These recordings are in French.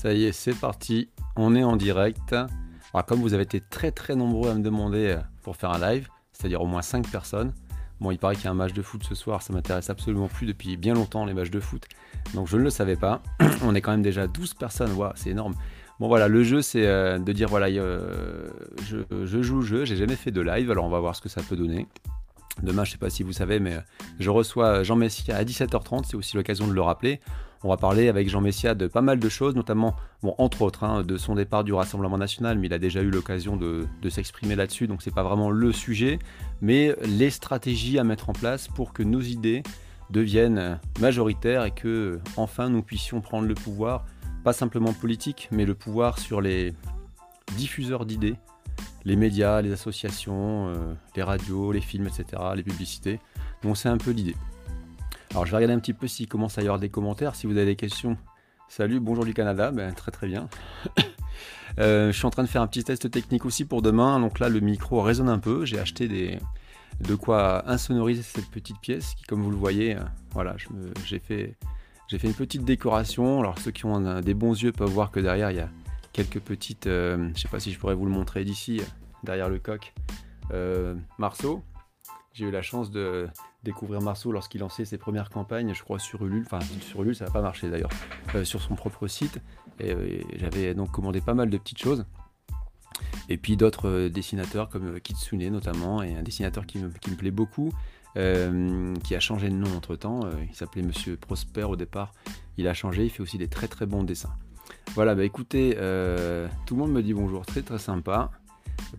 Ça y est, c'est parti. On est en direct. Alors, comme vous avez été très très nombreux à me demander euh, pour faire un live, c'est-à-dire au moins 5 personnes, bon, il paraît qu'il y a un match de foot ce soir, ça m'intéresse absolument plus depuis bien longtemps les matchs de foot. Donc je ne le savais pas. On est quand même déjà 12 personnes, waouh, c'est énorme. Bon voilà, le jeu c'est euh, de dire voilà, euh, je, joue le jeu, j'ai jamais fait de live, alors on va voir ce que ça peut donner. Demain, je ne sais pas si vous savez, mais je reçois Jean Messia à 17h30, c'est aussi l'occasion de le rappeler. On va parler avec Jean Messia de pas mal de choses, notamment, bon, entre autres, hein, de son départ du Rassemblement national, mais il a déjà eu l'occasion de, s'exprimer là-dessus, donc c'est pas vraiment le sujet, mais les stratégies à mettre en place pour que nos idées deviennent majoritaires et que enfin nous puissions prendre le pouvoir, pas simplement politique, mais le pouvoir sur les diffuseurs d'idées, les médias, les associations, euh, les radios, les films, etc., les publicités. Donc c'est un peu l'idée. Alors je vais regarder un petit peu s'il commence à y avoir des commentaires. Si vous avez des questions, salut, bonjour du Canada, ben, très très bien. Euh, je suis en train de faire un petit test technique aussi pour demain. Donc là le micro résonne un peu. J'ai acheté des, de quoi insonoriser cette petite pièce qui comme vous le voyez, euh, voilà, j'ai fait, une petite décoration. Alors ceux qui ont des bons yeux peuvent voir que derrière il y a quelques petites, euh, je ne sais pas si je pourrais vous le montrer d'ici, derrière le coq, Marceau. J'ai eu la chance de découvrir Marceau lorsqu'il lançait ses premières campagnes, je crois sur Ulule, enfin sur Ulule ça n'a pas marché d'ailleurs, euh, sur son propre site. Euh, et, j'avais donc commandé pas mal de petites choses. Et puis d'autres euh, dessinateurs comme Kitsune notamment, et un dessinateur qui me, plaît beaucoup, qui a changé de nom entre temps. il s'appelait Monsieur Prosper au départ. Il a changé, il fait aussi des très très bons dessins. Voilà, bah écoutez, tout le monde me dit bonjour, très très sympa.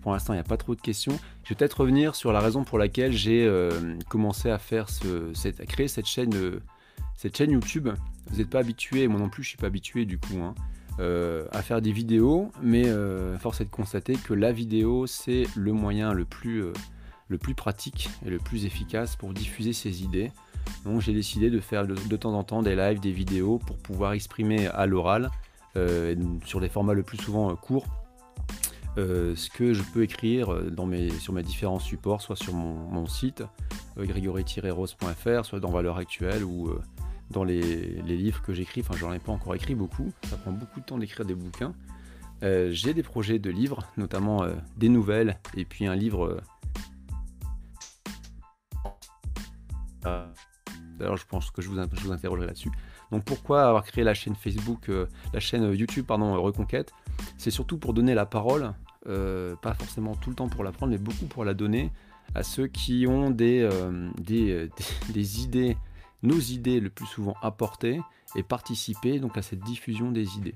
Pour l'instant, il n'y a pas trop de questions. Je vais peut-être revenir sur la raison pour laquelle j'ai euh, commencé à faire ce, cette, à créer cette chaîne, euh, cette chaîne YouTube. Vous n'êtes pas habitué, moi non plus, je suis pas habitué du coup, hein, euh, à faire des vidéos, mais force est de constater que la vidéo c'est le moyen le plus, le plus pratique et le plus efficace pour diffuser ses idées. Donc j'ai décidé de faire de, de, temps en temps des lives, des vidéos pour pouvoir exprimer à l'oral sur des formats le plus souvent courts euh, ce que je peux écrire euh, sur mes différents supports, soit sur mon, site euh, grégory-rose.fr, soit dans Valeurs Actuelles ou dans les, livres que j'écris. Enfin, j'en ai pas encore écrit beaucoup, ça prend beaucoup de temps d'écrire des bouquins. J'ai des projets de livres, notamment des nouvelles et puis un livre. D'ailleurs, je pense que je vous, je vous interrogerai là-dessus. Donc, pourquoi avoir créé la chaîne Facebook, la chaîne YouTube, pardon, Reconquête? C'est surtout pour donner la parole, euh, pas forcément tout le temps pour la prendre, mais beaucoup pour la donner à ceux qui ont des, euh, des, idées, nos idées le plus souvent apportées et participer donc à cette diffusion des idées.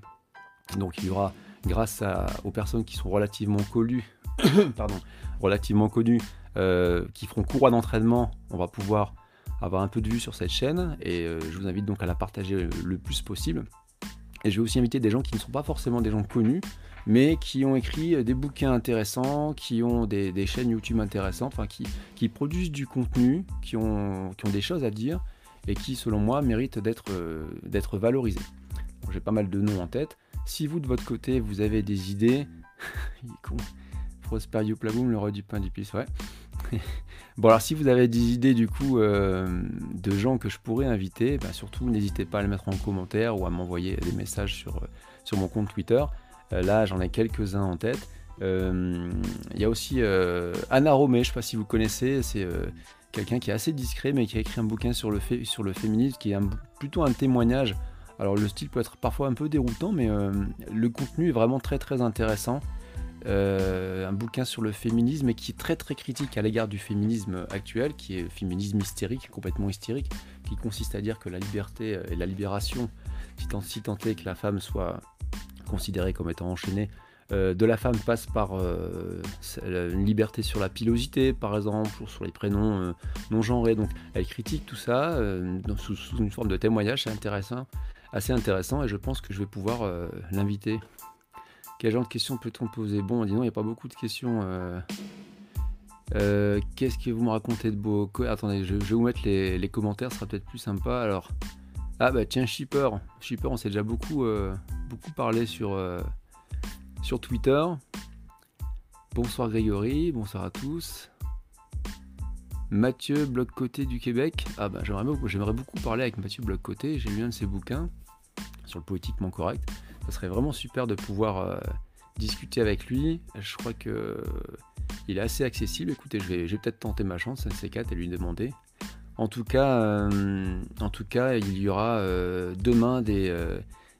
Donc il y aura, grâce aux personnes qui sont relativement connues, pardon, relativement connues, euh, qui feront courroie d'entraînement, on va pouvoir avoir un peu de vue sur cette chaîne et je vous invite donc à la partager le plus possible. Et je vais aussi inviter des gens qui ne sont pas forcément des gens connus, mais qui ont écrit des bouquins intéressants, qui ont des, chaînes YouTube intéressantes, enfin qui, qui, produisent du contenu, qui ont, qui ont des choses à dire et qui, selon moi, méritent d'être euh, valorisés. J'ai pas mal de noms en tête. Si vous, de votre côté, vous avez des idées, il est con. Prosper Youplaboum, le roi du pain d'épices, ouais. bon alors si vous avez des idées du coup euh, de gens que je pourrais inviter, bah, surtout n'hésitez pas à les mettre en commentaire ou à m'envoyer des messages sur, euh, sur mon compte Twitter. Euh, là j'en ai quelques-uns en tête. Il y a aussi Anna Romé, je ne sais pas si vous connaissez, c'est quelqu'un qui est assez discret mais qui a écrit un bouquin sur le, sur le féminisme qui est plutôt un témoignage. Alors le style peut être parfois un peu déroutant mais le contenu est vraiment très très intéressant. Euh, un bouquin sur le féminisme et qui est très très critique à l'égard du féminisme actuel, qui est féminisme hystérique, complètement hystérique, qui consiste à dire que la liberté et la libération, si tant, si tant est que la femme soit considérée comme étant enchaînée, euh, de la femme passe par euh, une liberté sur la pilosité, par exemple, ou sur les prénoms non genrés. Donc elle critique tout ça sous, une forme de témoignage, c'est intéressant, assez intéressant, et je pense que je vais pouvoir l'inviter quel genre de questions peut-on poser? Bon, dis non, il n'y a pas beaucoup de questions. Euh. Euh, qu'est-ce que vous me racontez de beau? Attendez, je, vais vous mettre les, commentaires, ce sera peut-être plus sympa. Alors, ah bah tiens, Shipper. Shipper, on s'est déjà beaucoup, euh, beaucoup parlé sur, sur Twitter. Bonsoir Grégory, bonsoir à tous. Mathieu Bloc Côté du Québec. Ah bah j'aimerais beaucoup, parler avec Mathieu Bloc Côté. J'ai lu un de ses bouquins sur le politiquement correct. Ça serait vraiment super de pouvoir discuter avec lui. Je crois que il est assez accessible. Écoutez, je vais, peut-être tenter ma chance, NC4, et lui demander. En tout cas, en tout cas il y aura demain des,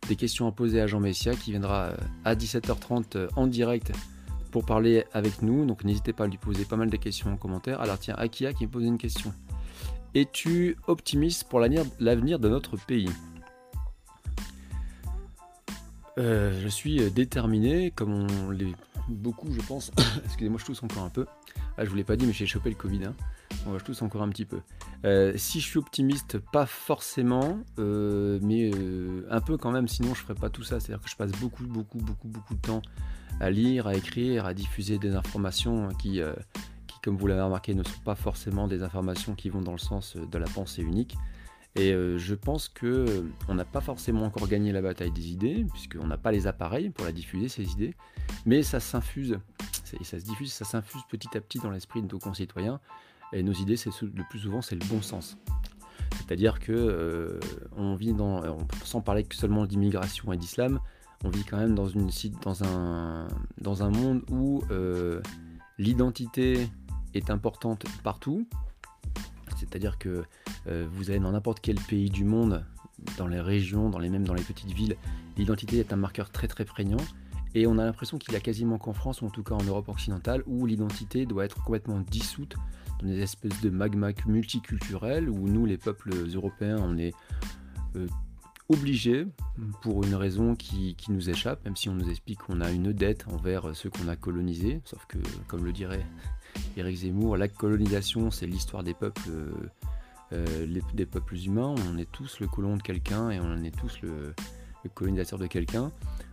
des, questions à poser à Jean Messia qui viendra à 17h30 en direct pour parler avec nous. Donc n'hésitez pas à lui poser pas mal de questions en commentaire. Alors tiens, Akia qui me pose une question. Es-tu optimiste pour l'avenir de notre pays? Euh, Je suis déterminé, comme on l'est beaucoup, je pense. Excusez-moi, je tousse encore un peu. Ah, je vous l'ai pas dit, mais j'ai chopé le Covid. Hein. je tousse encore un petit peu. Euh, si je suis optimiste, pas forcément, euh, mais un peu quand même. Sinon, je ferais pas tout ça. C'est-à-dire que je passe beaucoup, beaucoup, beaucoup, beaucoup de temps à lire, à écrire, à diffuser des informations qui, euh, qui comme vous l'avez remarqué, ne sont pas forcément des informations qui vont dans le sens de la pensée unique. Et euh, je pense que on n'a pas forcément encore gagné la bataille des idées, puisqu'on n'a pas les appareils pour la diffuser, ces idées, mais ça s'infuse, ça se diffuse, ça s'infuse petit à petit dans l'esprit de nos concitoyens. Et nos idées, c'est le plus souvent, c'est le bon sens. C'est-à-dire que euh, on vit dans, sans parler que seulement d'immigration et d'islam, on vit quand même dans, une, dans, un, dans un monde où euh, l'identité est importante partout. C'est-à-dire que euh, vous allez dans n'importe quel pays du monde, dans les régions, dans les mêmes dans les petites villes, l'identité est un marqueur très très prégnant. Et on a l'impression qu'il y a quasiment qu'en France, ou en tout cas en Europe occidentale, où l'identité doit être complètement dissoute dans des espèces de magma multiculturels, où nous, les peuples européens, on est euh, obligé, pour une raison qui, nous échappe, même si on nous explique qu'on a une dette envers ceux qu'on a colonisés, sauf que, comme le dirait Éric Zemmour, la colonisation, c'est l'histoire des peuples, euh, des peuples humains. On est tous le colon de quelqu'un et on est tous le, colonisateur de quelqu'un.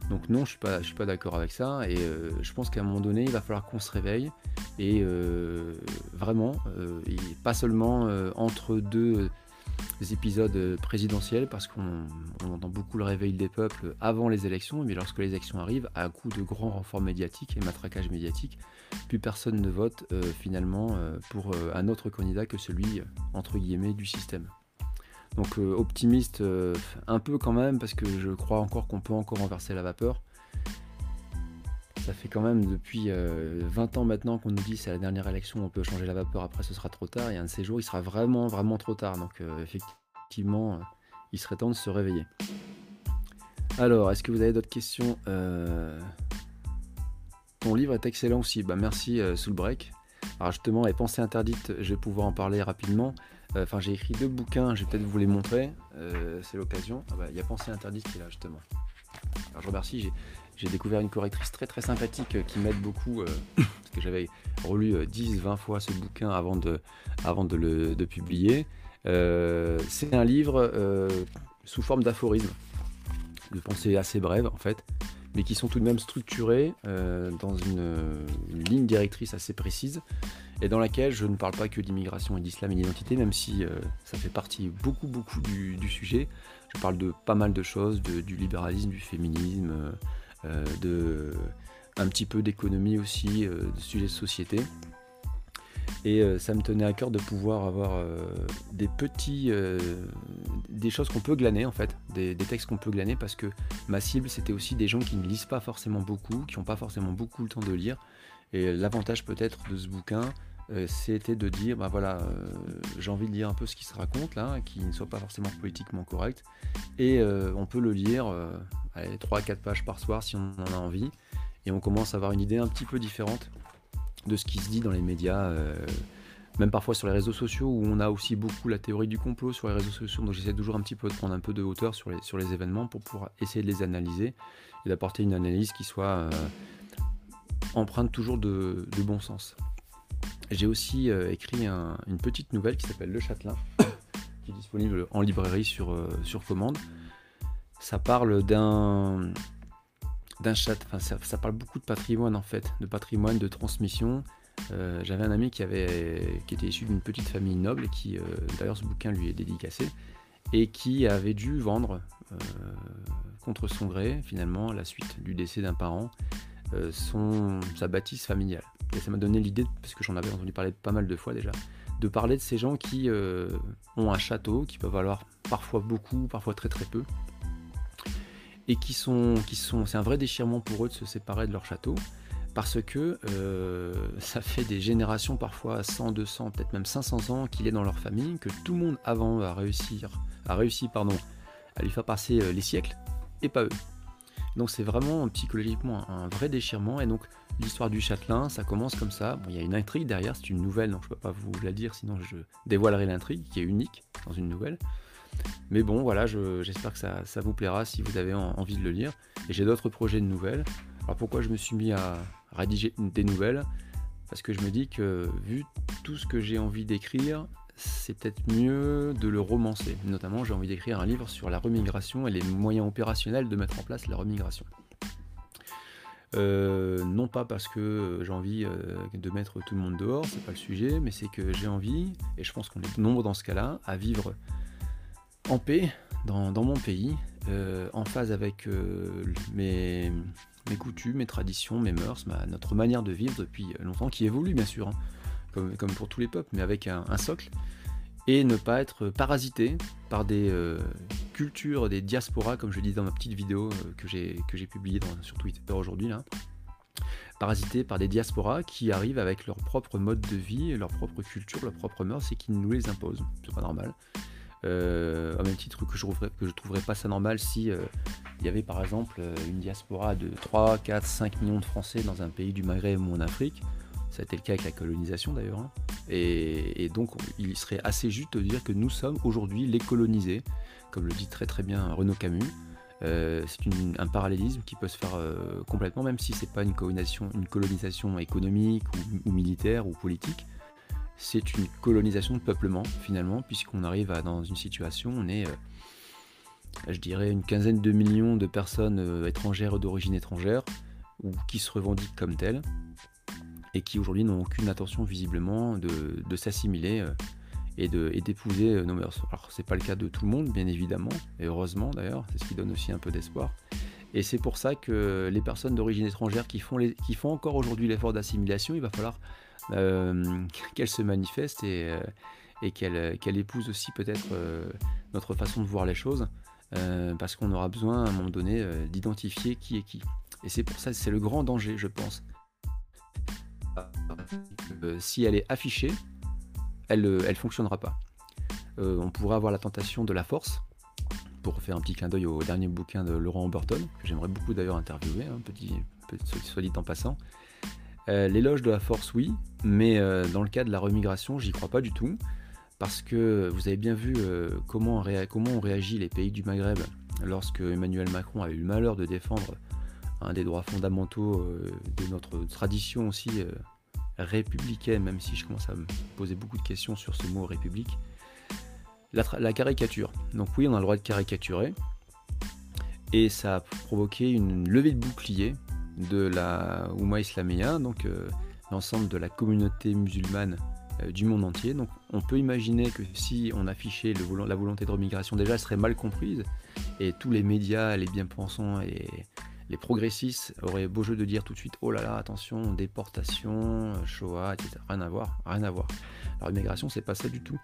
Donc non, je suis pas, je suis pas d'accord avec ça. Et euh, je pense qu'à un moment donné, il va falloir qu'on se réveille et euh, vraiment, pas seulement entre deux épisodes présidentiels parce qu'on entend beaucoup le réveil des peuples avant les élections, mais lorsque les élections arrivent, à coup de grands renforts médiatiques et matraquage médiatique, plus personne ne vote euh, finalement euh, pour euh, un autre candidat que celui entre guillemets du système. Donc optimiste un peu quand même parce que je crois encore qu'on peut encore renverser la vapeur. Ça fait quand même depuis 20 ans maintenant qu'on nous dit c'est la dernière élection, on peut changer la vapeur, après ce sera trop tard, et un de ces jours il sera vraiment vraiment trop tard. Donc effectivement, il serait temps de se réveiller. Alors, est-ce que vous avez d'autres questions ton livre est excellent aussi. Bah, merci euh, sous le break. Alors justement, les pensées interdites, je vais pouvoir en parler rapidement. Euh, enfin, j'ai écrit deux bouquins, je vais peut-être vous les montrer. Euh, c'est l'occasion. Ah bah, il y a Pensées interdites qui est là justement. Alors je remercie, découvert une correctrice très très sympathique qui m'aide beaucoup, parce que j'avais relu 10-20 fois ce bouquin avant de, avant de le de publier. c'est un livre sous forme d'aphorisme, de pensée assez brève en fait, mais qui sont tout de même structurés euh, dans une, ligne directrice assez précise, et dans laquelle je ne parle pas que d'immigration et d'islam et d'identité, même si euh, ça fait partie beaucoup beaucoup du, sujet. Je parle de pas mal de choses, du libéralisme, du féminisme, euh, de un petit peu d'économie aussi, de sujets de société. Et euh, ça me tenait à cœur de pouvoir avoir euh, des petits, euh, des choses qu'on peut glaner en fait, des, textes qu'on peut glaner parce que ma cible c'était aussi des gens qui ne lisent pas forcément beaucoup, qui n'ont pas forcément beaucoup le temps de lire. Et l'avantage peut-être de ce bouquin, c'était de dire, bah voilà, j'ai envie de lire un peu ce qui se raconte là, qui ne soit pas forcément politiquement correct. Et on peut le lire, 3-4 pages par soir si on en a envie. Et on commence à avoir une idée un petit peu différente de ce qui se dit dans les médias, euh, même parfois sur les réseaux sociaux, où on a aussi beaucoup la théorie du complot sur les réseaux sociaux. Donc j'essaie toujours un petit peu de prendre un peu de hauteur sur les, sur les événements pour pouvoir essayer de les analyser et d'apporter une analyse qui soit euh, empreinte toujours de, bon sens. J'ai aussi euh, écrit une petite nouvelle qui s'appelle Le Châtelain, qui est disponible en librairie sur, sur commande. Ça parle d'un d'un chat. Enfin, ça, parle beaucoup de patrimoine en fait, de patrimoine, de transmission. Euh, j'avais un ami qui, avait, qui était issu d'une petite famille noble, et qui, euh, d'ailleurs ce bouquin lui est dédicacé, et qui avait dû vendre euh, contre son gré, finalement, à la suite du décès d'un parent, son, sa bâtisse familiale. Et ça m'a donné l'idée, parce que j'en avais entendu parler pas mal de fois déjà, de parler de ces gens qui ont un château, qui peuvent valoir parfois beaucoup, parfois très très peu, et qui sont, qui sont, c'est un vrai déchirement pour eux de se séparer de leur château parce que euh, ça fait des générations, parfois 100, 200, peut-être même 500 ans qu'il est dans leur famille, que tout le monde avant a, réussir, a réussi pardon, à lui faire passer euh, les siècles, et pas eux. Donc c'est vraiment psychologiquement un vrai déchirement, et donc l'histoire du châtelain, ça commence comme ça. Bon, il y a une intrigue derrière, c'est une nouvelle, donc je ne peux pas vous la dire, sinon je dévoilerai l'intrigue, qui est unique dans une nouvelle. Mais bon, voilà, j'espère que ça, vous plaira si vous avez envie de le lire. Et j'ai d'autres projets de nouvelles. Alors pourquoi je me suis mis à, rédiger des nouvelles? Parce que je me dis que vu tout ce que j'ai envie d'écrire, c'est peut-être mieux de le romancer. Notamment, j'ai envie d'écrire un livre sur la remigration et les moyens opérationnels de mettre en place la remigration. Euh, non pas parce que j'ai envie euh, de mettre tout le monde dehors, c'est pas le sujet, mais c'est que j'ai envie, et je pense qu'on est nombreux dans ce cas-là, à vivre en paix dans, mon pays, euh, en phase avec mes, mes coutumes, mes traditions, mes mœurs, notre manière de vivre depuis longtemps, qui évolue bien sûr, hein, comme, pour tous les peuples, mais avec un, socle, et ne pas être parasité par des euh, cultures, des diasporas, comme je dis dans ma petite vidéo euh, que j'ai publiée sur Twitter aujourd'hui, là, parasité par des diasporas qui arrivent avec leur propre mode de vie, leur propre culture, leur propre mœurs, et qui nous les imposent. C'est pas normal. Euh, au même titre que je trouverais, que je trouverais pas ça normal si euh, il y avait par exemple euh, une diaspora de 3, 4, 5 millions de Français dans un pays du Maghreb ou en Afrique. Ça a été le cas avec la colonisation d'ailleurs. Hein. Et, donc il serait assez juste de dire que nous sommes aujourd'hui les colonisés, comme le dit très très bien Renaud Camus. c'est un parallélisme qui peut se faire complètement, même si c'est pas une colonisation économique ou militaire ou politique c'est une colonisation de peuplement finalement, puisqu'on arrive dans une situation, on est, euh, je dirais, une quinzaine de millions de personnes euh, étrangères d'origine étrangère, ou qui se revendiquent comme telles, et qui aujourd'hui n'ont aucune intention visiblement de, s'assimiler euh, et d'épouser nos mœurs. Alors c'est pas le cas de tout le monde, bien évidemment, et heureusement d'ailleurs, c'est ce qui donne aussi un peu d'espoir. Et c'est pour ça que les personnes d'origine étrangère qui font, encore aujourd'hui l'effort d'assimilation, il va falloir qu'elle se manifeste et, euh, et qu'elle épouse aussi peut-être euh, notre façon de voir les choses, parce qu'on aura besoin à un moment donné d'identifier qui est qui. Et c'est pour ça, c'est le grand danger, je pense. si elle est affichée, elle ne fonctionnera pas. on pourrait avoir la tentation de la force, pour faire un petit clin d'œil au dernier bouquin de Laurent Burton, que j'aimerais beaucoup d'ailleurs interviewer, hein, petit, petit, soit dit en passant, euh, l'éloge de la force, oui, mais euh, dans le cas de la remigration, j'y crois pas du tout, parce que vous avez bien vu euh, comment, ont réagi les pays du Maghreb lorsque Emmanuel Macron a eu le malheur de défendre un des droits fondamentaux de notre tradition aussi républicaine, même si je commence à me poser beaucoup de questions sur ce mot république. La, la, caricature. Donc oui, on a le droit de caricaturer. Et ça a provoqué une levée de bouclier de la Oumma Islamia, donc euh, l'ensemble de la communauté musulmane euh, du monde entier. Donc on peut imaginer que si on affichait la volonté de remigration, déjà elle serait mal comprise, et tous les médias, les bien-pensants et les progressistes auraient beau jeu de dire tout de suite oh là là attention déportation Shoah etc rien à voir rien à voir. La remigration c'est pas ça du tout.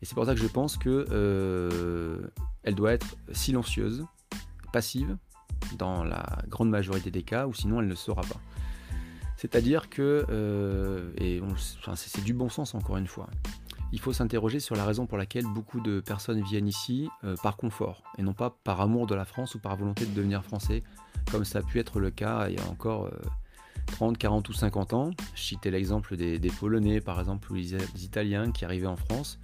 Et c'est pour ça que je pense que euh, elle doit être silencieuse passive dans la grande majorité des cas, ou sinon elle ne sera pas. C'est-à-dire que, euh, et c'est du bon sens encore une fois, il faut s'interroger sur la raison pour laquelle beaucoup de personnes viennent ici euh, par confort, et non pas par amour de la France ou par volonté de devenir français, comme ça a pu être le cas il y a encore 30, euh, 40 ou 50 ans. Je citais l'exemple des, Polonais, par exemple, ou les, Italiens qui arrivaient en France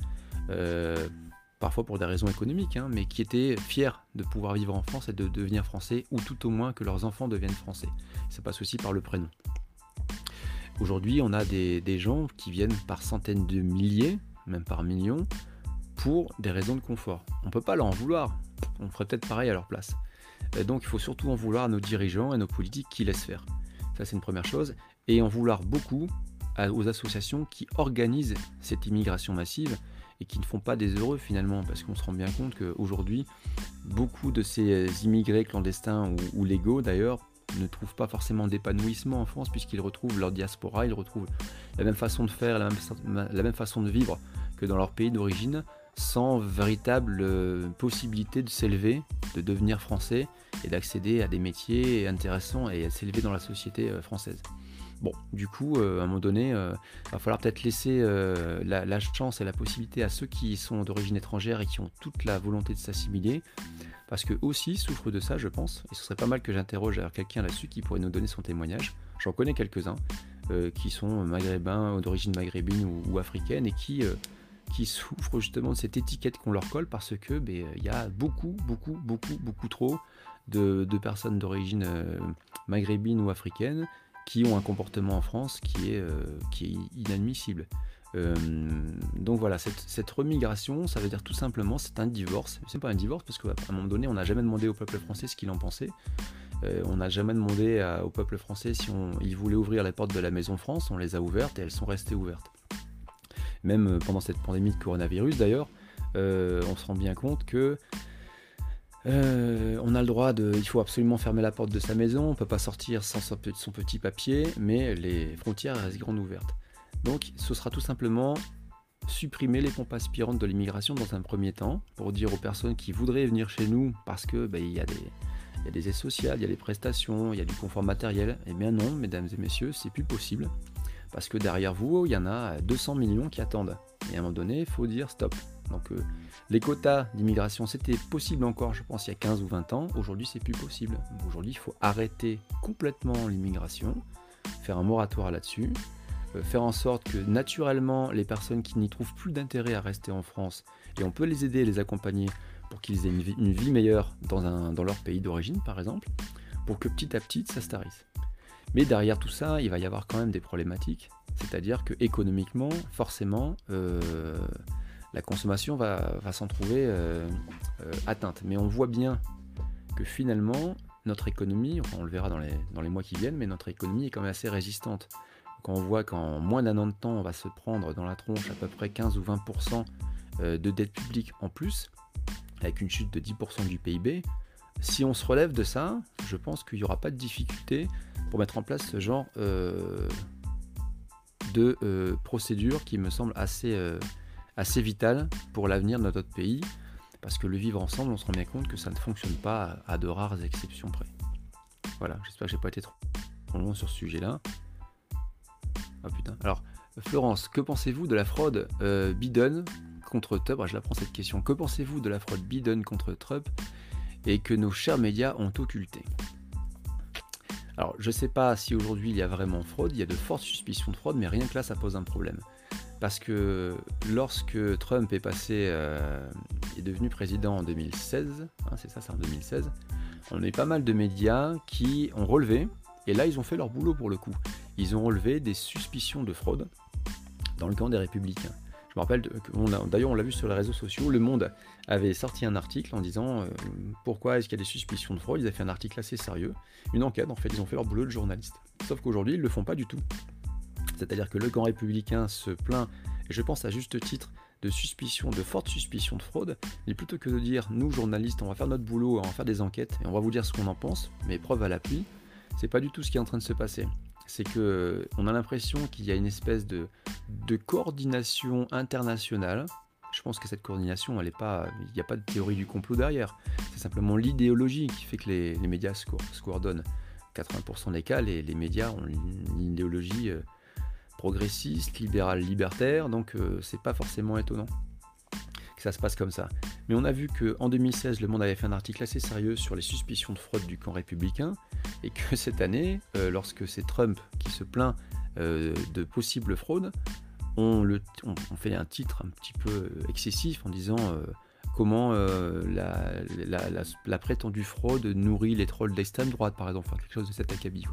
parfois pour des raisons économiques, hein, mais qui étaient fiers de pouvoir vivre en France et de devenir français, ou tout au moins que leurs enfants deviennent français. Ça passe aussi par le prénom. Aujourd'hui, on a des, gens qui viennent par centaines de milliers, même par millions, pour des raisons de confort. On ne peut pas leur en vouloir. On ferait peut-être pareil à leur place. donc il faut surtout en vouloir à nos dirigeants et nos politiques qui laissent faire. Ça c'est une première chose. Et en vouloir beaucoup aux associations qui organisent cette immigration massive et qui ne font pas des heureux finalement, parce qu'on se rend bien compte qu'aujourd'hui, beaucoup de ces immigrés clandestins ou, légaux d'ailleurs ne trouvent pas forcément d'épanouissement en France puisqu'ils retrouvent leur diaspora, ils retrouvent la même façon de faire, la même, façon de vivre que dans leur pays d'origine, sans véritable euh, possibilité de s'élever, de devenir français et d'accéder à des métiers intéressants et à s'élever dans la société euh, française. Bon, du coup, à un moment donné, il va falloir peut-être laisser la, chance et la possibilité à ceux qui sont d'origine étrangère et qui ont toute la volonté de s'assimiler, parce qu'eux aussi souffrent de ça, je pense, et ce serait pas mal que j'interroge quelqu'un là-dessus qui pourrait nous donner son témoignage. J'en connais quelques-uns, euh, qui sont maghrébins, d'origine maghrébine ou, africaine, et qui, euh, qui souffrent justement de cette étiquette qu'on leur colle parce que ben, il y a beaucoup, beaucoup, beaucoup, beaucoup trop de, personnes d'origine euh, maghrébine ou africaine qui ont un comportement en France qui est, est inadmissible. donc voilà, cette, remigration, ça veut dire tout simplement, c'est un divorce. C'est pas un divorce parce qu'à un moment donné, on n'a jamais demandé au peuple français ce qu'il en pensait. Euh, on n'a jamais demandé au peuple français si voulait ouvrir les portes de la Maison France, on les a ouvertes et elles sont restées ouvertes. Même euh, pendant cette pandémie de coronavirus d'ailleurs, euh, on se rend bien compte que on a le droit de. Il faut absolument fermer la porte de sa maison, on ne peut pas sortir sans son petit papier, mais les frontières restent grandes ouvertes. Donc ce sera tout simplement supprimer les pompes aspirantes de l'immigration dans un premier temps, pour dire aux personnes qui voudraient venir chez nous parce que il y a des il y a des aides sociales, il y a des prestations, il y a du confort matériel. Eh bien non, mesdames et messieurs, c'est plus possible. Parce que derrière vous, il y en a 200 millions qui attendent. Et à un moment donné, il faut dire stop. Donc euh, les quotas d'immigration, c'était possible encore, je pense, il y a 15 ou 20 ans. Aujourd'hui, c'est plus possible. Aujourd'hui, il faut arrêter complètement l'immigration, faire un moratoire là-dessus, euh, faire en sorte que naturellement, les personnes qui n'y trouvent plus d'intérêt à rester en France, et on peut les aider les accompagner pour qu'ils aient une vie, meilleure dans, leur pays d'origine, par exemple, pour que petit à petit ça se. Mais derrière tout ça, il va y avoir quand même des problématiques, c'est-à-dire que économiquement, forcément, euh, la consommation va, s'en trouver euh, euh, atteinte. Mais on voit bien que finalement, notre économie, on le verra dans les, dans les mois qui viennent, mais notre économie est quand même assez résistante. Quand on voit qu'en moins d'un an de temps, on va se prendre dans la tronche à peu près 15 ou 20% de dette publique en plus, avec une chute de 10% du PIB, si on se relève de ça, je pense qu'il n'y aura pas de difficulté pour mettre en place ce genre euh, de euh, procédure qui me semble assez, euh, assez vitale pour l'avenir de notre pays, parce que le vivre ensemble, on se rend bien compte que ça ne fonctionne pas à, de rares exceptions près. Voilà, j'espère que j'ai pas été trop, long sur ce sujet-là. Ah putain. Alors, Florence, que pensez-vous de la fraude Biden contre Trump? Je la prends cette question. Que pensez-vous de la fraude Biden contre Trump? Et que nos chers médias ont occulté alors, je ne sais pas si aujourd'hui il y a vraiment fraude, il y a de fortes suspicions de fraude, mais rien que là, ça pose un problème. Parce que lorsque Trump est passé, euh, est devenu président en 2016, hein, c'est ça, c'est en 2016, on a eu pas mal de médias qui ont relevé, et là ils ont fait leur boulot pour le coup, ils ont relevé des suspicions de fraude dans le camp des républicains. Je me rappelle, d'ailleurs on l'a vu sur les réseaux sociaux, Le Monde avait sorti un article en disant euh, pourquoi est-ce qu'il y a des suspicions de fraude? Ils avaient fait un article assez sérieux, une enquête en fait, ils ont fait leur boulot de journaliste. Sauf qu'aujourd'hui ils ne le font pas du tout. C'est-à-dire que le camp républicain se plaint, et je pense à juste titre, de suspicion, de fortes suspicions de fraude, mais plutôt que de dire nous journalistes on va faire notre boulot, on va faire des enquêtes et on va vous dire ce qu'on en pense, mais preuve à l'appui, c'est pas du tout ce qui est en train de se passer c'est que on a l'impression qu'il y a une espèce de, coordination internationale. Je pense que cette coordination, elle pas, il n'y a pas de théorie du complot derrière. C'est simplement l'idéologie qui fait que les, médias se, coordonnent. 80% des cas, les, médias ont une, idéologie euh, progressiste, libérale, libertaire, donc euh, c'est pas forcément étonnant ça se passe comme ça. Mais on a vu qu'en 2016, Le Monde avait fait un article assez sérieux sur les suspicions de fraude du camp républicain, et que cette année, euh, lorsque c'est Trump qui se plaint euh, de possibles fraudes, on, le, on, fait un titre un petit peu excessif en disant euh, comment la, la, prétendue fraude nourrit les trolls d'extrême droite, par exemple, enfin, quelque chose de cet acabit.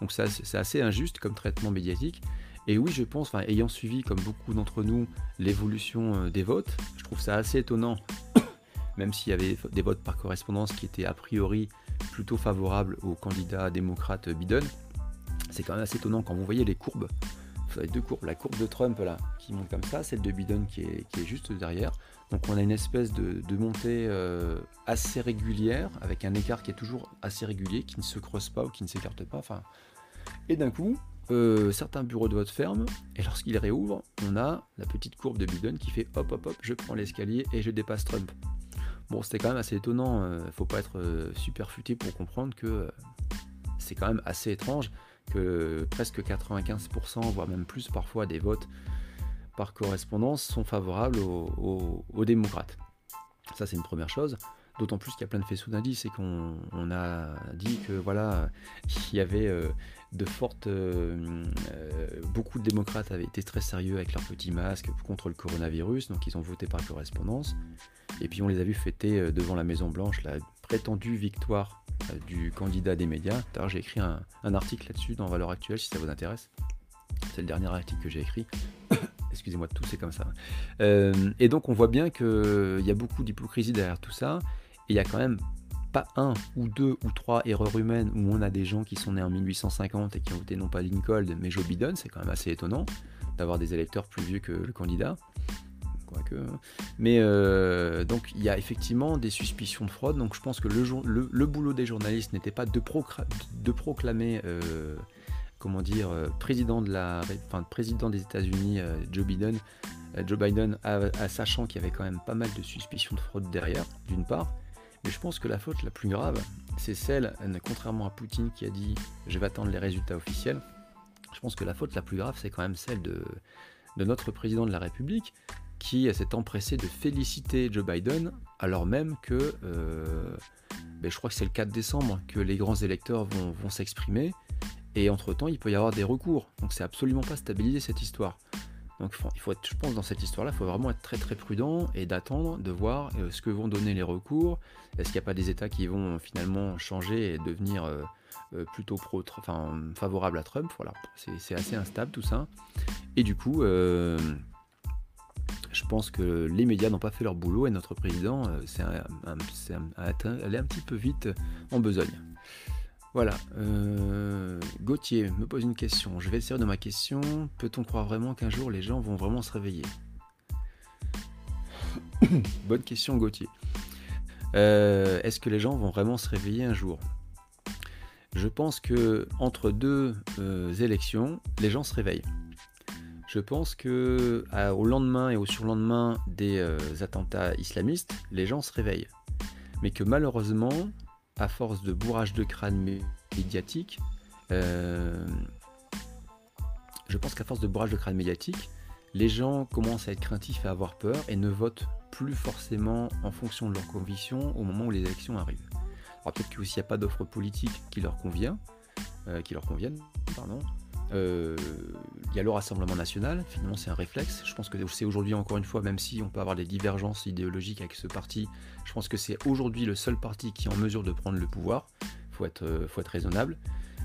Donc c'est assez injuste comme traitement médiatique. Et oui, je pense, ayant suivi, comme beaucoup d'entre nous, l'évolution euh, des votes, je trouve ça assez étonnant, même s'il y avait des votes par correspondance qui étaient a priori plutôt favorables au candidat démocrate Biden. C'est quand même assez étonnant quand vous voyez les courbes. Vous avez deux courbes, la courbe de Trump là, qui monte comme ça, celle de Biden qui est, juste derrière. Donc on a une espèce de, montée euh, assez régulière, avec un écart qui est toujours assez régulier, qui ne se creuse pas ou qui ne s'écarte pas. Et d'un coup, euh, certains bureaux de vote ferment, et lorsqu'ils réouvrent, on a la petite courbe de Biden qui fait hop hop hop, je prends l'escalier et je dépasse Trump. Bon, c'était quand même assez étonnant, il ne faut pas être super futé pour comprendre que c'est quand même assez étrange que presque 95%, voire même plus parfois, des votes par correspondance sont favorables aux, démocrates. Ça, c'est une première chose. D'autant plus qu'il y a plein de faisceaux d'indices et qu'on a dit que voilà, il y avait euh, de fortes. Euh, euh, beaucoup de démocrates avaient été très sérieux avec leurs petits masques contre le coronavirus, donc ils ont voté par correspondance. Et puis on les a vus fêter devant la Maison Blanche la prétendue victoire du candidat des médias. J'ai écrit un, article là-dessus dans Valeurs Actuelles si ça vous intéresse. C'est le dernier article que j'ai écrit. Excusez-moi de tousser comme ça. Euh, et donc on voit bien qu'il y a beaucoup d'hypocrisie derrière tout ça. Et il y a quand même pas un ou deux ou trois erreurs humaines où on a des gens qui sont nés en 1850 et qui ont voté non pas Lincoln mais Joe Biden. C'est quand même assez étonnant d'avoir des électeurs plus vieux que le candidat. Mais euh, donc il y a effectivement des suspicions de fraude. Donc je pense que le, boulot des journalistes n'était pas de, proclamer euh, comment dire, euh, président, des États-Unis, Joe Biden, Joe Biden, sachant qu'il y avait quand même pas mal de suspicions de fraude derrière, d'une part. Mais je pense que la faute la plus grave, c'est celle, contrairement à Poutine qui a dit je vais attendre les résultats officiels, je pense que la faute la plus grave, c'est quand même celle de, notre président de la République qui s'est empressé de féliciter Joe Biden alors même que, ben, je crois que c'est le 4 décembre que les grands électeurs vont, vont s'exprimer et entre-temps, il peut y avoir des recours. Donc c'est absolument pas stabiliser cette histoire. Donc il faut être, je pense, dans cette histoire-là, il faut vraiment être très très prudent et d'attendre, de voir euh, ce que vont donner les recours. Est-ce qu'il n'y a pas des États qui vont finalement changer et devenir euh, euh, plutôt pro, enfin, favorables à Trump? Voilà, c'est assez instable tout ça. Et du coup, je pense que les médias n'ont pas fait leur boulot et notre président, c'est allé un petit peu vite en besogne. Voilà. Euh, Gauthier me pose une question. Je vais essayer de ma question. Peut-on croire vraiment qu'un jour les gens vont vraiment se réveiller? Bonne question, Gauthier. Euh, est-ce que les gens vont vraiment se réveiller un jour? Je pense que entre deux euh, élections, les gens se réveillent. Je pense que au lendemain et au surlendemain des attentats islamistes, les gens se réveillent. Mais que malheureusement, à force de bourrage de crâne médiatique, euh, je pense qu'à force de bourrage de crâne médiatique, les gens commencent à être craintifs et à avoir peur et ne votent plus forcément en fonction de leurs convictions au moment où les élections arrivent. Alors peut-être qu'il n'y a pas d'offre politique qui leur convient, euh, qui leur conviennent, pardon, euh, il y a le Rassemblement national, finalement c'est un réflexe. Je pense que c'est aujourd'hui encore une fois, même si on peut avoir des divergences idéologiques avec ce parti, je pense que c'est aujourd'hui le seul parti qui est en mesure de prendre le pouvoir. Il faut être, euh, faut être raisonnable.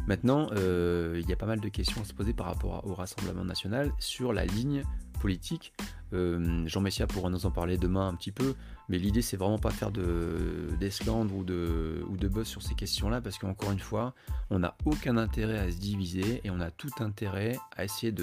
Maintenant, euh, il y a pas mal de questions à se poser par rapport au Rassemblement national sur la ligne politique. Jean Messia pourra nous en parler demain un petit peu, mais l'idée c'est vraiment pas faire d'esclandre ou de, ou de buzz sur ces questions-là, parce qu'encore une fois, on n'a aucun intérêt à se diviser et on a tout intérêt à essayer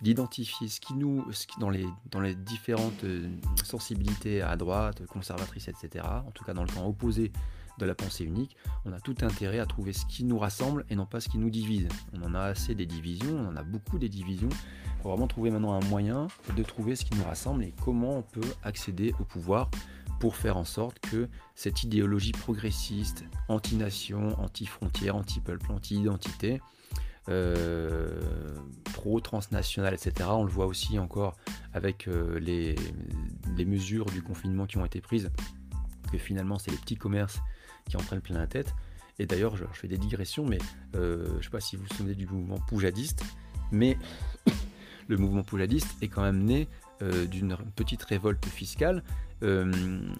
d'identifier ce qui nous, ce qui, dans, les, dans les différentes euh, sensibilités à droite, conservatrice, etc., en tout cas dans le camp opposé de la pensée unique, on a tout intérêt à trouver ce qui nous rassemble et non pas ce qui nous divise. On en a assez des divisions, on en a beaucoup des divisions. Il vraiment trouver maintenant un moyen de trouver ce qui nous rassemble et comment on peut accéder au pouvoir pour faire en sorte que cette idéologie progressiste, anti-nation, anti-frontière, anti-peuple, anti-identité, euh, pro-transnationale, etc. On le voit aussi encore avec euh, les, mesures du confinement qui ont été prises, que finalement c'est les petits commerces qui en prennent plein la tête. Et d'ailleurs, je, fais des digressions, mais euh, je ne sais pas si vous vous souvenez du mouvement poujadiste, mais le mouvement poujadiste est quand même né d'une petite révolte fiscale euh,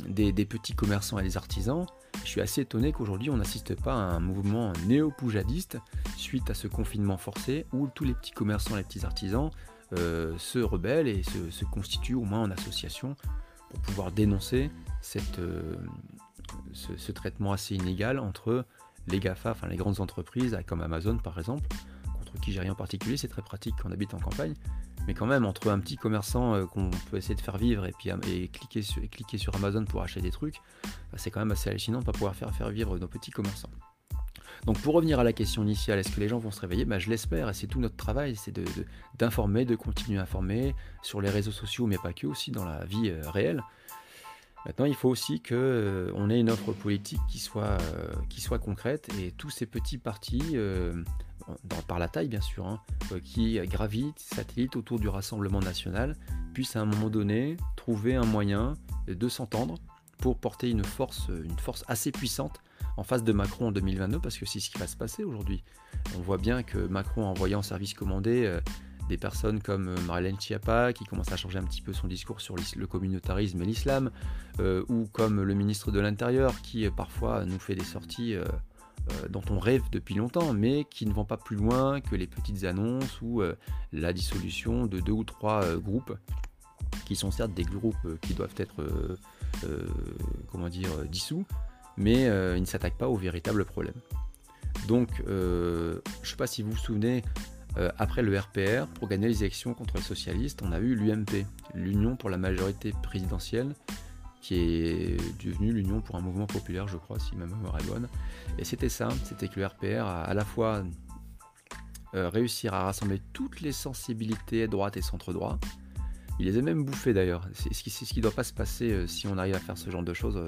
des, petits commerçants et des artisans, je suis assez étonné qu'aujourd'hui on n'assiste pas à un mouvement néo-poujadiste suite à ce confinement forcé où tous les petits commerçants et les petits artisans euh, se rebellent et se, constituent au moins en association pour pouvoir dénoncer cette, euh, ce, traitement assez inégal entre les GAFA, enfin les grandes entreprises comme Amazon par exemple, contre qui j'ai rien en particulier, c'est très pratique quand on habite en campagne, mais quand même, entre un petit commerçant euh, qu'on peut essayer de faire vivre et puis et cliquer, sur, Amazon pour acheter des trucs, bah, c'est quand même assez hallucinant de ne pas pouvoir faire, faire vivre nos petits commerçants. Donc pour revenir à la question initiale, est-ce que les gens vont se réveiller? Bah, Je l'espère, et c'est tout notre travail, c'est d'informer, de, continuer à informer sur les réseaux sociaux, mais pas que, aussi dans la vie euh, réelle. Maintenant, il faut aussi qu'on euh, ait une offre politique qui soit, euh, qui soit concrète, et tous ces petits partis, par la taille bien sûr, hein, qui gravitent, satellitent autour du Rassemblement national, puissent à un moment donné trouver un moyen de s'entendre pour porter une force, une force assez puissante en face de Macron en 2022, parce que c'est ce qui va se passer aujourd'hui. On voit bien que Macron a envoyé en service commandé euh, des personnes comme euh, Marlène Schiappa, qui commence à changer un petit peu son discours sur le communautarisme et l'islam, euh, ou comme le ministre de l'Intérieur, qui parfois nous fait des sorties dont on rêve depuis longtemps, mais qui ne vont pas plus loin que les petites annonces ou la dissolution de deux ou trois groupes, qui sont certes des groupes qui doivent être, comment dire, dissous, mais euh, il ne s'attaque pas au véritable problème. Donc, euh, je ne sais pas si vous vous souvenez, euh, après le RPR, pour gagner les élections contre les socialistes, on a eu l'UMP, l'Union pour la majorité présidentielle, qui est devenue l'Union pour un mouvement populaire, je crois, si ma mémoire. Et c'était ça, c'était que le RPR a à la fois réussir à rassembler toutes les sensibilités droite et centre-droit. Il les a même bouffées d'ailleurs. C'est ce qui ne doit pas se passer si on arrive à faire ce genre de choses